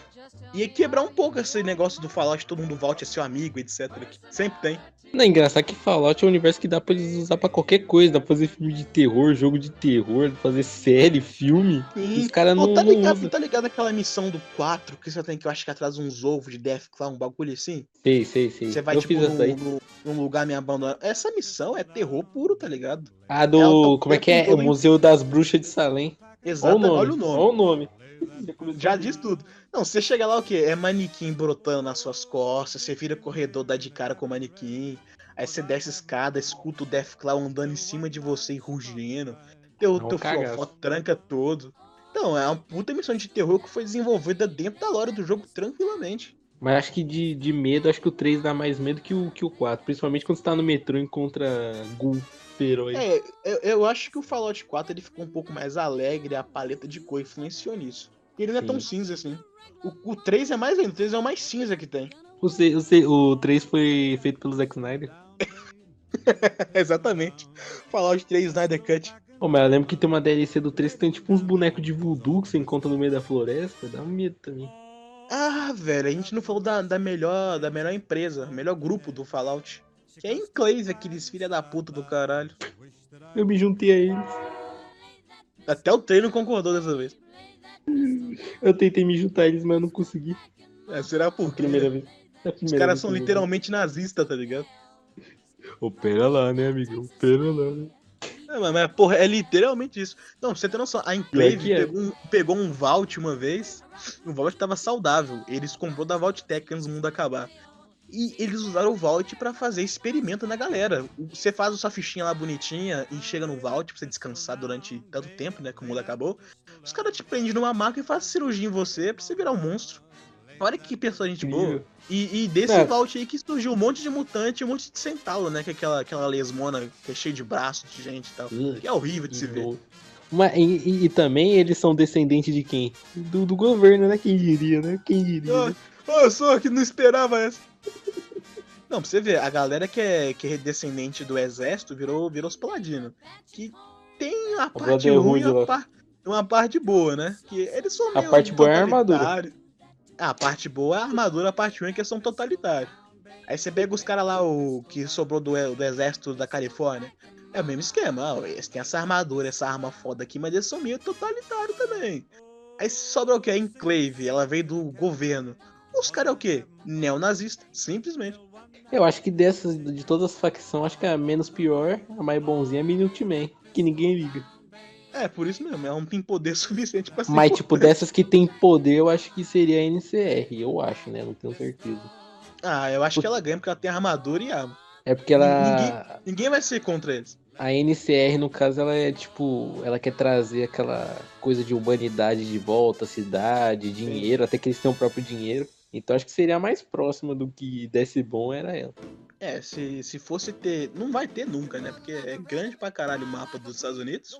E aí quebrar um pouco esse negócio do Fallout, todo mundo Vault é seu amigo, etc. Que sempre tem. Não, é engraçado que Fallout é um universo que dá pra eles usar pra qualquer coisa. Dá pra fazer filme de terror, jogo de terror, fazer série, filme. Sim. Os caras não, tá não ligado, usam. tá ligado aquela missão do 4 que você tem que, eu acho que atrás uns ovos de Death Clown, um bagulho assim? Sei, sei, sei. Você vai, eu tipo, fiz num, num- num lugar meio abandonado. Essa missão é terror puro, tá ligado? Ah, do. tá Como é que é? o tempo O em- Museu das Bruxas de Salem. Exato, olha o nome. Olha o nome. Já diz tudo. Não, você chega lá o quê? É manequim brotando nas suas costas, você vira corredor, dá de cara com o manequim. Aí você desce a escada, escuta o Death Claw andando em cima de você e rugindo. Teu, É teu fiofó tranca todo. Então, é uma puta missão de terror que foi desenvolvida dentro da lore do jogo tranquilamente. Mas acho que de, de medo, acho que o 3 dá mais medo que o, que o 4. Principalmente quando você tá no metrô e encontra Gun, herói. É, eu, eu acho que o Fallout 4 ele ficou um pouco mais alegre, a paleta de cor influenciou nisso. Ele não é tão cinza assim. O, o 3 é mais ainda, o 3 é o mais cinza que tem. O, C- o, C- o 3 foi feito pelo Zack Snyder. Exatamente. Fallout 3 Snyder Cut. Pô, mas eu lembro que tem uma DLC do 3 que tem tipo uns bonecos de voodoo que você encontra no meio da floresta. Dá um medo também. Ah, velho, a gente não falou da, da melhor da melhor empresa, melhor grupo do Fallout. Que é a Enclave, aqueles filha da puta do caralho. Eu me juntei a eles. Até o treino concordou dessa vez. Eu tentei me juntar a eles, mas eu não consegui. É, será por quê? Primeira vez. É Os caras são literalmente nazistas, tá ligado? Ô, pera lá, né, amigão? Pera lá, né? É, mas, mas, porra, é literalmente isso. Não, pra você ter noção, a Enclave que é. pegou, um, pegou um Vault uma vez, o Vault tava saudável. Eles comprou da Vault Tech antes do mundo acabar. E eles usaram o Vault pra fazer experimento na galera. Você faz a sua fichinha lá bonitinha e chega no Vault pra você descansar durante tanto tempo, né? Que o mundo acabou. Os caras te prendem numa maca e fazem cirurgia em você pra você virar um monstro. Olha que pessoa gente boa. E, e desse É. Vault aí que surgiu um monte de mutante, um monte de centauro, né? Que é aquela, aquela lesmona que é cheia de braços de gente e tal. Que é horrível de se ver. Mas, e, e- e também eles são descendentes de quem? Do, do governo, né? Quem diria, né? Quem diria? né? Ô, só que não esperava essa. Não, pra você ver, a galera que é, que é descendente do exército virou, virou os paladinos. Que tem a parte Brotherhood ruim e par- uma parte boa, né? Que eles são A parte boa é a armadura. Ah, a parte boa é a armadura, a parte ruim é que eles são totalitários. Aí você pega os caras lá, o que sobrou do, do exército da Califórnia. É o mesmo esquema, ó, eles têm essa armadura, essa arma foda aqui, mas eles são meio totalitários também. Aí sobra o que? A Enclave, ela veio do governo. Os caras é o quê? Neonazista, simplesmente. Eu acho que dessas, de todas as facções, acho que a menos pior, a mais bonzinha é a Minuteman, que ninguém liga. É, por isso mesmo, ela não tem poder suficiente pra ser Mas, tipo, importante. dessas que tem poder, eu acho que seria a NCR. Eu acho, né? Não tenho certeza. Ah, eu acho que ela ganha porque ela tem armadura e arma. É porque ela. Ninguém vai ser contra eles. A NCR, no caso, ela é tipo. Ela quer trazer aquela coisa de humanidade de volta, cidade, dinheiro, até que eles têm o próprio dinheiro. Então acho que seria a mais próxima do que desse bom era ela. É, se, se fosse ter. Não vai ter nunca, né? Porque é grande pra caralho o mapa dos Estados Unidos.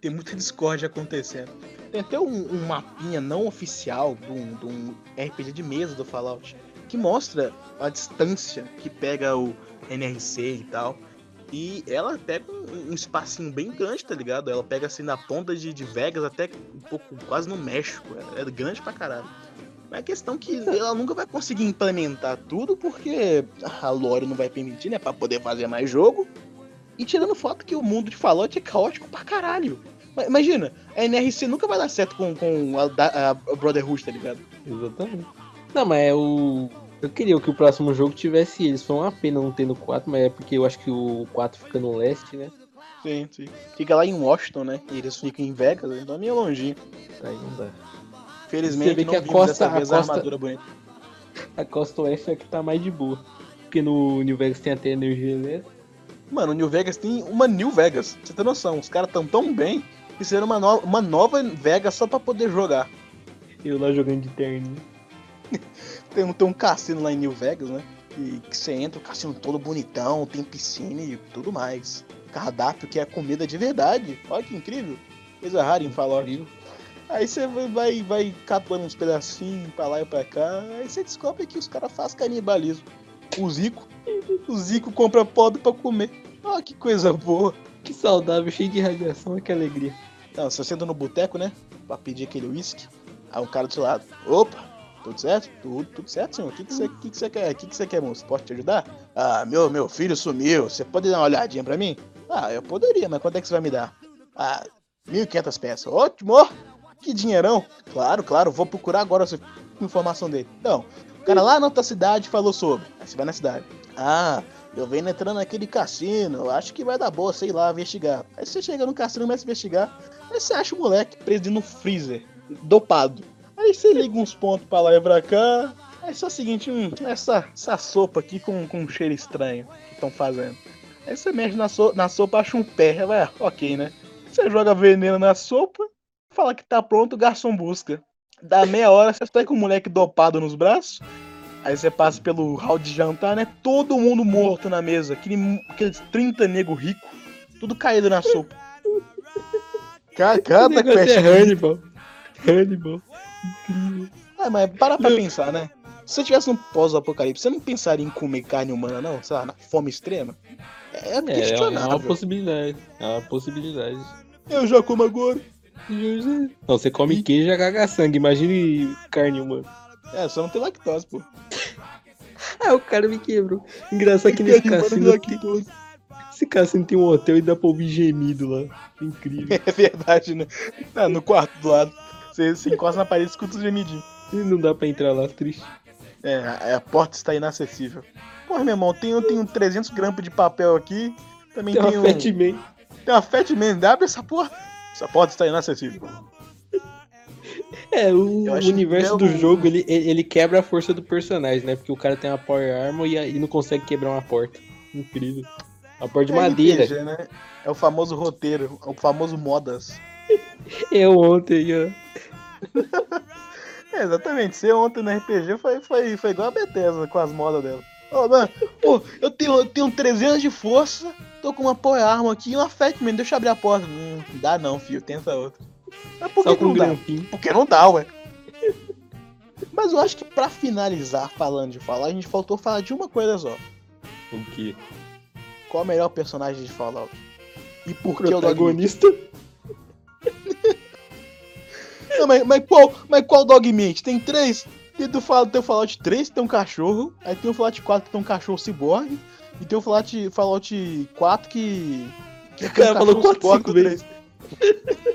Tem muita discórdia acontecendo. Tem até um, um mapinha não oficial de um, de um RPG de mesa do Fallout. Que mostra a distância que pega o NRC e tal. E ela pega um, um espacinho bem grande, tá ligado? Ela pega assim na ponta de, de Vegas até um pouco quase no México. É, é grande pra caralho. Mas a questão é que ela nunca vai conseguir implementar tudo porque a lore não vai permitir, né? Pra poder fazer mais jogo. E tirando foto que o mundo de Fallout é caótico pra caralho. Ma- Imagina, a NRC nunca vai dar certo com, com a, a Brotherhood, tá ligado? Exatamente. Não, mas é o. Eu queria que o próximo jogo tivesse eles. Foi uma pena não ter no 4, mas é porque eu acho que o 4 fica no leste, né? Sim, sim. Fica lá em Washington, né? E eles ficam em Vegas, então é meio longinho. Aí não dá. Felizmente, Você vê não que a costa- dessa vez a a costa- armadura bonita. A costa oeste é que tá mais de boa. Porque no New Vegas tem até energia elétrica. Mano, o New Vegas tem uma New Vegas. Você tem noção, os caras tão tão bem que fizeram uma, no- uma nova Vegas só pra poder jogar. Eu lá jogando de terninho. Tem um, tem um cassino lá em New Vegas, né? Que, que você entra, o cassino todo bonitão, tem piscina e tudo mais. Cardápio que é comida de verdade. Olha que incrível. Coisa rara em Fallout. Aí você vai, vai, vai catando uns pedacinhos pra lá e pra cá. Aí você descobre que os caras fazem canibalismo. O Zico. O Zico compra pobre pra comer. Ó, que coisa boa. Que saudável, cheio de radiação, que alegria. Não, você senta no boteco, né? Pra pedir aquele uísque. Aí um cara do seu lado. Opa, tudo certo? Tudo, tudo certo, senhor? O que, que, você, que, que você quer? O que, que você quer, moço? Posso te ajudar? Ah, meu, meu filho sumiu. Você pode dar uma olhadinha pra mim? Ah, eu poderia, mas quanto é que você vai me dar? Ah, 1.500 peças. Ótimo! Que dinheirão. Claro, claro. Vou procurar agora essa informação dele. Então, o cara lá na outra cidade falou sobre. Aí você vai na cidade. Ah, eu venho entrando naquele cassino. Acho que vai dar boa, sei lá, investigar. Aí você chega no cassino, começa a investigar. Aí você acha o moleque preso no freezer, dopado. Aí você liga uns pontos pra lá e pra cá. Aí só é o seguinte, hum, essa, essa sopa aqui com, com um cheiro estranho que estão fazendo. Aí você mexe na, so, na sopa, acha um pé. Vai, ok, né? Você joga veneno na sopa, fala que tá pronto, o garçom busca. Dá meia hora, você tá com o moleque dopado nos braços. Aí você passa pelo hall de jantar, né? Todo mundo morto na mesa. Aquele, aqueles 30 nego rico. Tudo caído na sopa. Cada quest. É Hannibal. Hannibal. Incrível. Ah, mas para pra pensar, né? Se você tivesse um pós-apocalipse, você não pensaria em comer carne humana, não? Sei lá, na fome extrema? É, é, é uma possibilidade. É uma possibilidade. Eu já como agora. Não, você come queijo e caga sangue. Imagine carne humana. É, só não tem lactose, pô. ah, o cara me quebrou. Engraçado que nesse cassino tem... Esse cassino tem um hotel e dá pra ouvir gemido lá. Incrível. É verdade, né? Ah, no quarto do lado. Você se encosta na parede e escuta os gemidinhos. E não dá pra entrar lá, triste. É, a, a porta está inacessível. Porra, meu irmão, tem, tem 300 grampos de papel aqui. Também tem, tem uma um... Fat Man. Tem uma Fat Man. Abre essa porra. Essa porta está inacessível. É, o universo do jogo, ele, ele quebra a força do personagem, né? Porque o cara tem uma Power Armor e, e não consegue quebrar uma porta. Incrível. Uma porta de é madeira. RPG, né? É o famoso roteiro, é o famoso modas. Eu ontem, ó. é, exatamente. Você ontem no RPG foi, foi, foi igual a Bethesda com as modas dela. Oh, mano, oh, eu, tenho, eu tenho 300 de força, tô com uma Power Armor aqui e uma Fatman, deixa eu abrir a porta. Hum, dá não, filho, tenta outra. Mas por que, que não dá? Porque não dá, ué. Mas eu acho que pra finalizar falando de falar, a gente faltou falar de uma coisa só. O que? Qual é o melhor personagem de Fallout? E por que o protagonista? Não, mas, mas, qual, mas qual Dogmeat? Tem três? Tem do, tem o Fallout 3 que tem um cachorro, aí tem o Fallout 4 que tem um cachorro ciborgue, e tem o Fallout, Fallout 4 que. que tem um cara falou 4 5 vezes.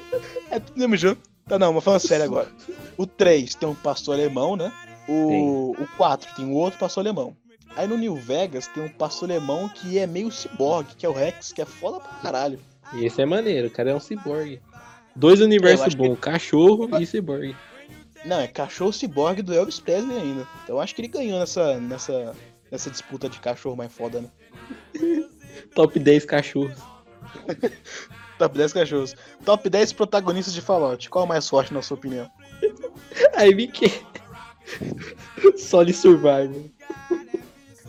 É tudo mesmo jogo. Tá, não, mas falando sério agora. O 3 tem um pastor alemão, né? O, o 4 tem um outro pastor alemão. Aí no New Vegas tem um pastor alemão que é meio ciborgue, que é o Rex, que é foda pra caralho. E esse é maneiro, o cara é um ciborgue. Dois universos bons, que... cachorro e ciborgue. Não, é cachorro ciborgue do Elvis Presley ainda. Então eu acho que ele ganhou nessa, nessa, nessa disputa de cachorro mais foda, né? Top 10 cachorros. Top 10 cachorros. Top 10 protagonistas de Fallout. Qual é o mais forte, na sua opinião? Aí vi que. Solid Survival.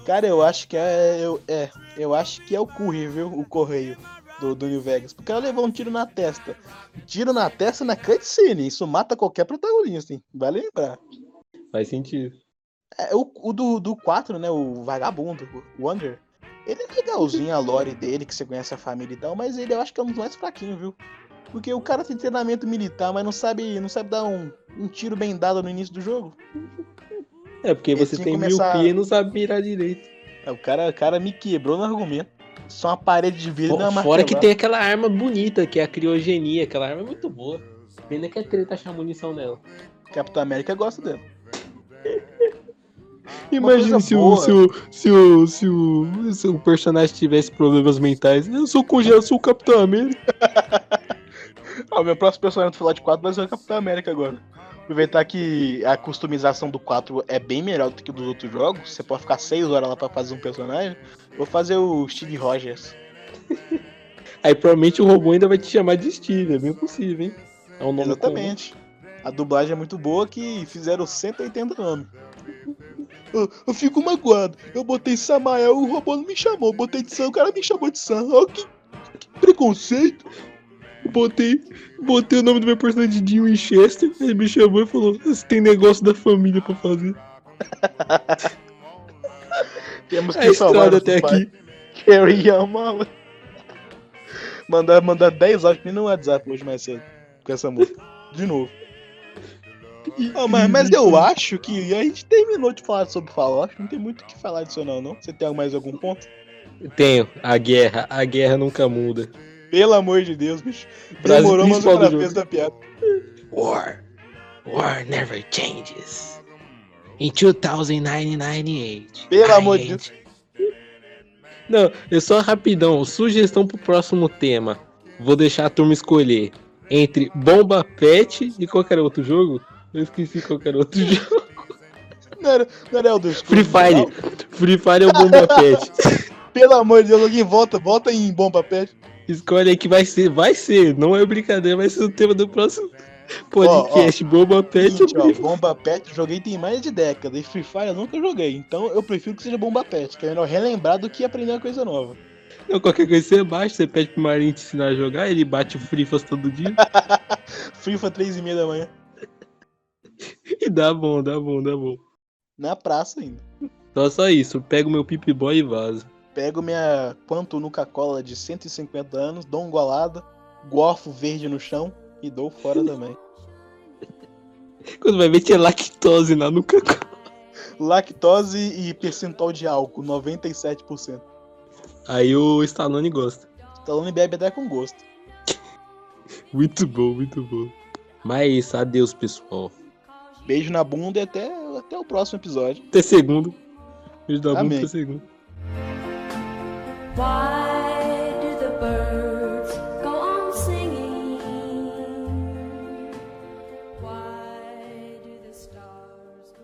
Cara, eu acho que é. Eu, é, eu acho que é o Curry, viu? O Correio do, do New Vegas. Porque ela levou um tiro na testa. Tiro na testa na cutscene. Isso mata qualquer protagonista, hein? Vai lembrar. Faz sentido. É, o, o do, do 4, né? O vagabundo, o Wonder. Ele é legalzinho a lore dele, que você conhece a família e tal, mas ele eu acho que é um dos mais fraquinhos, viu? Porque o cara tem treinamento militar, mas não sabe, não sabe dar um, um tiro bem dado no início do jogo. É, porque você tem começar... miopia e não sabe mirar direito. É, o cara, o cara me quebrou no argumento. Só uma parede de vidro e uma Fora que tem aquela arma bonita, que é a criogenia. Aquela arma é muito boa. Pena que é treta achar munição nela. Capitão América gosta dela. Imagina se o, se, o, se, o, se, o, se o personagem tivesse problemas mentais. Eu sou congelado, sou o Capitão América. ah, o meu próximo personagem do Fallout 4 vai ser o Capitão América agora. Aproveitar que a customização do 4 é bem melhor do que dos outros jogos. Você pode ficar 6 horas lá pra fazer um personagem. Vou fazer o Steve Rogers. Aí provavelmente o robô ainda vai te chamar de Steve, é bem possível, hein? É um nome Exatamente. Comum. A dublagem é muito boa que fizeram 180 nomes. Eu, eu, fico magoado. Eu botei Samael, o robô não me chamou. Botei de Sam, o cara me chamou de Sam. Oh, que, que preconceito. Botei, botei o nome do meu personagem de Winchester. Ele me chamou e falou: Você tem negócio da família pra fazer. Temos que salvar estrada nosso até aqui. Carry Yama. Mandar, mandar 10 áudios no WhatsApp hoje mais cedo. Com essa música. De novo. Ah, mas, mas eu acho que a gente terminou de falar sobre Fallout. Não tem muito o que falar adicional, não. Você tem mais algum ponto? Tenho, a guerra. A guerra nunca muda. Pelo amor de Deus, bicho. Demorou, mas o principal do cara jogo. fez da piada. War. War never changes. In 2098. Pelo amor de Deus. Não, é só rapidão. Sugestão pro próximo tema. Vou deixar a turma escolher entre Bomba Pet e qualquer outro jogo. Eu esqueci qualquer outro jogo. Não era, não era Elder Free Fire. não? Free Fire é o Bomba Pet. Pelo amor de Deus, alguém volta, volta em Bomba Pet. Escolhe aí que vai ser, vai ser, não é brincadeira, vai ser o tema do próximo podcast. Bomba Pet Seguinte, ó, Bomba Pet eu joguei tem mais de década. E Free Fire eu nunca joguei. Então eu prefiro que seja Bomba Pet, que é melhor relembrar do que aprender uma coisa nova. Não, qualquer coisa você baixa, você pede pro Marinho te ensinar a jogar, ele bate o Frifas todo dia. Free Fire 3 e meia da manhã. E dá bom, dá bom, dá bom. Na praça ainda. Só só isso, pego meu Pip Boy e vazo. Pego minha Quanto Nuca Cola de 150 anos, dou um golada, gorfo verde no chão e dou fora também. Quando vai ver, tinha lactose lá no cacau. Lactose e percentual de álcool, 97%. Aí o Stallone gosta. Stallone bebe até com gosto. Muito bom, muito bom. Mas é isso, adeus, pessoal. Beijo na bunda e até, até o próximo episódio. Até segundo. Beijo bunda, Amém. até segundo. Why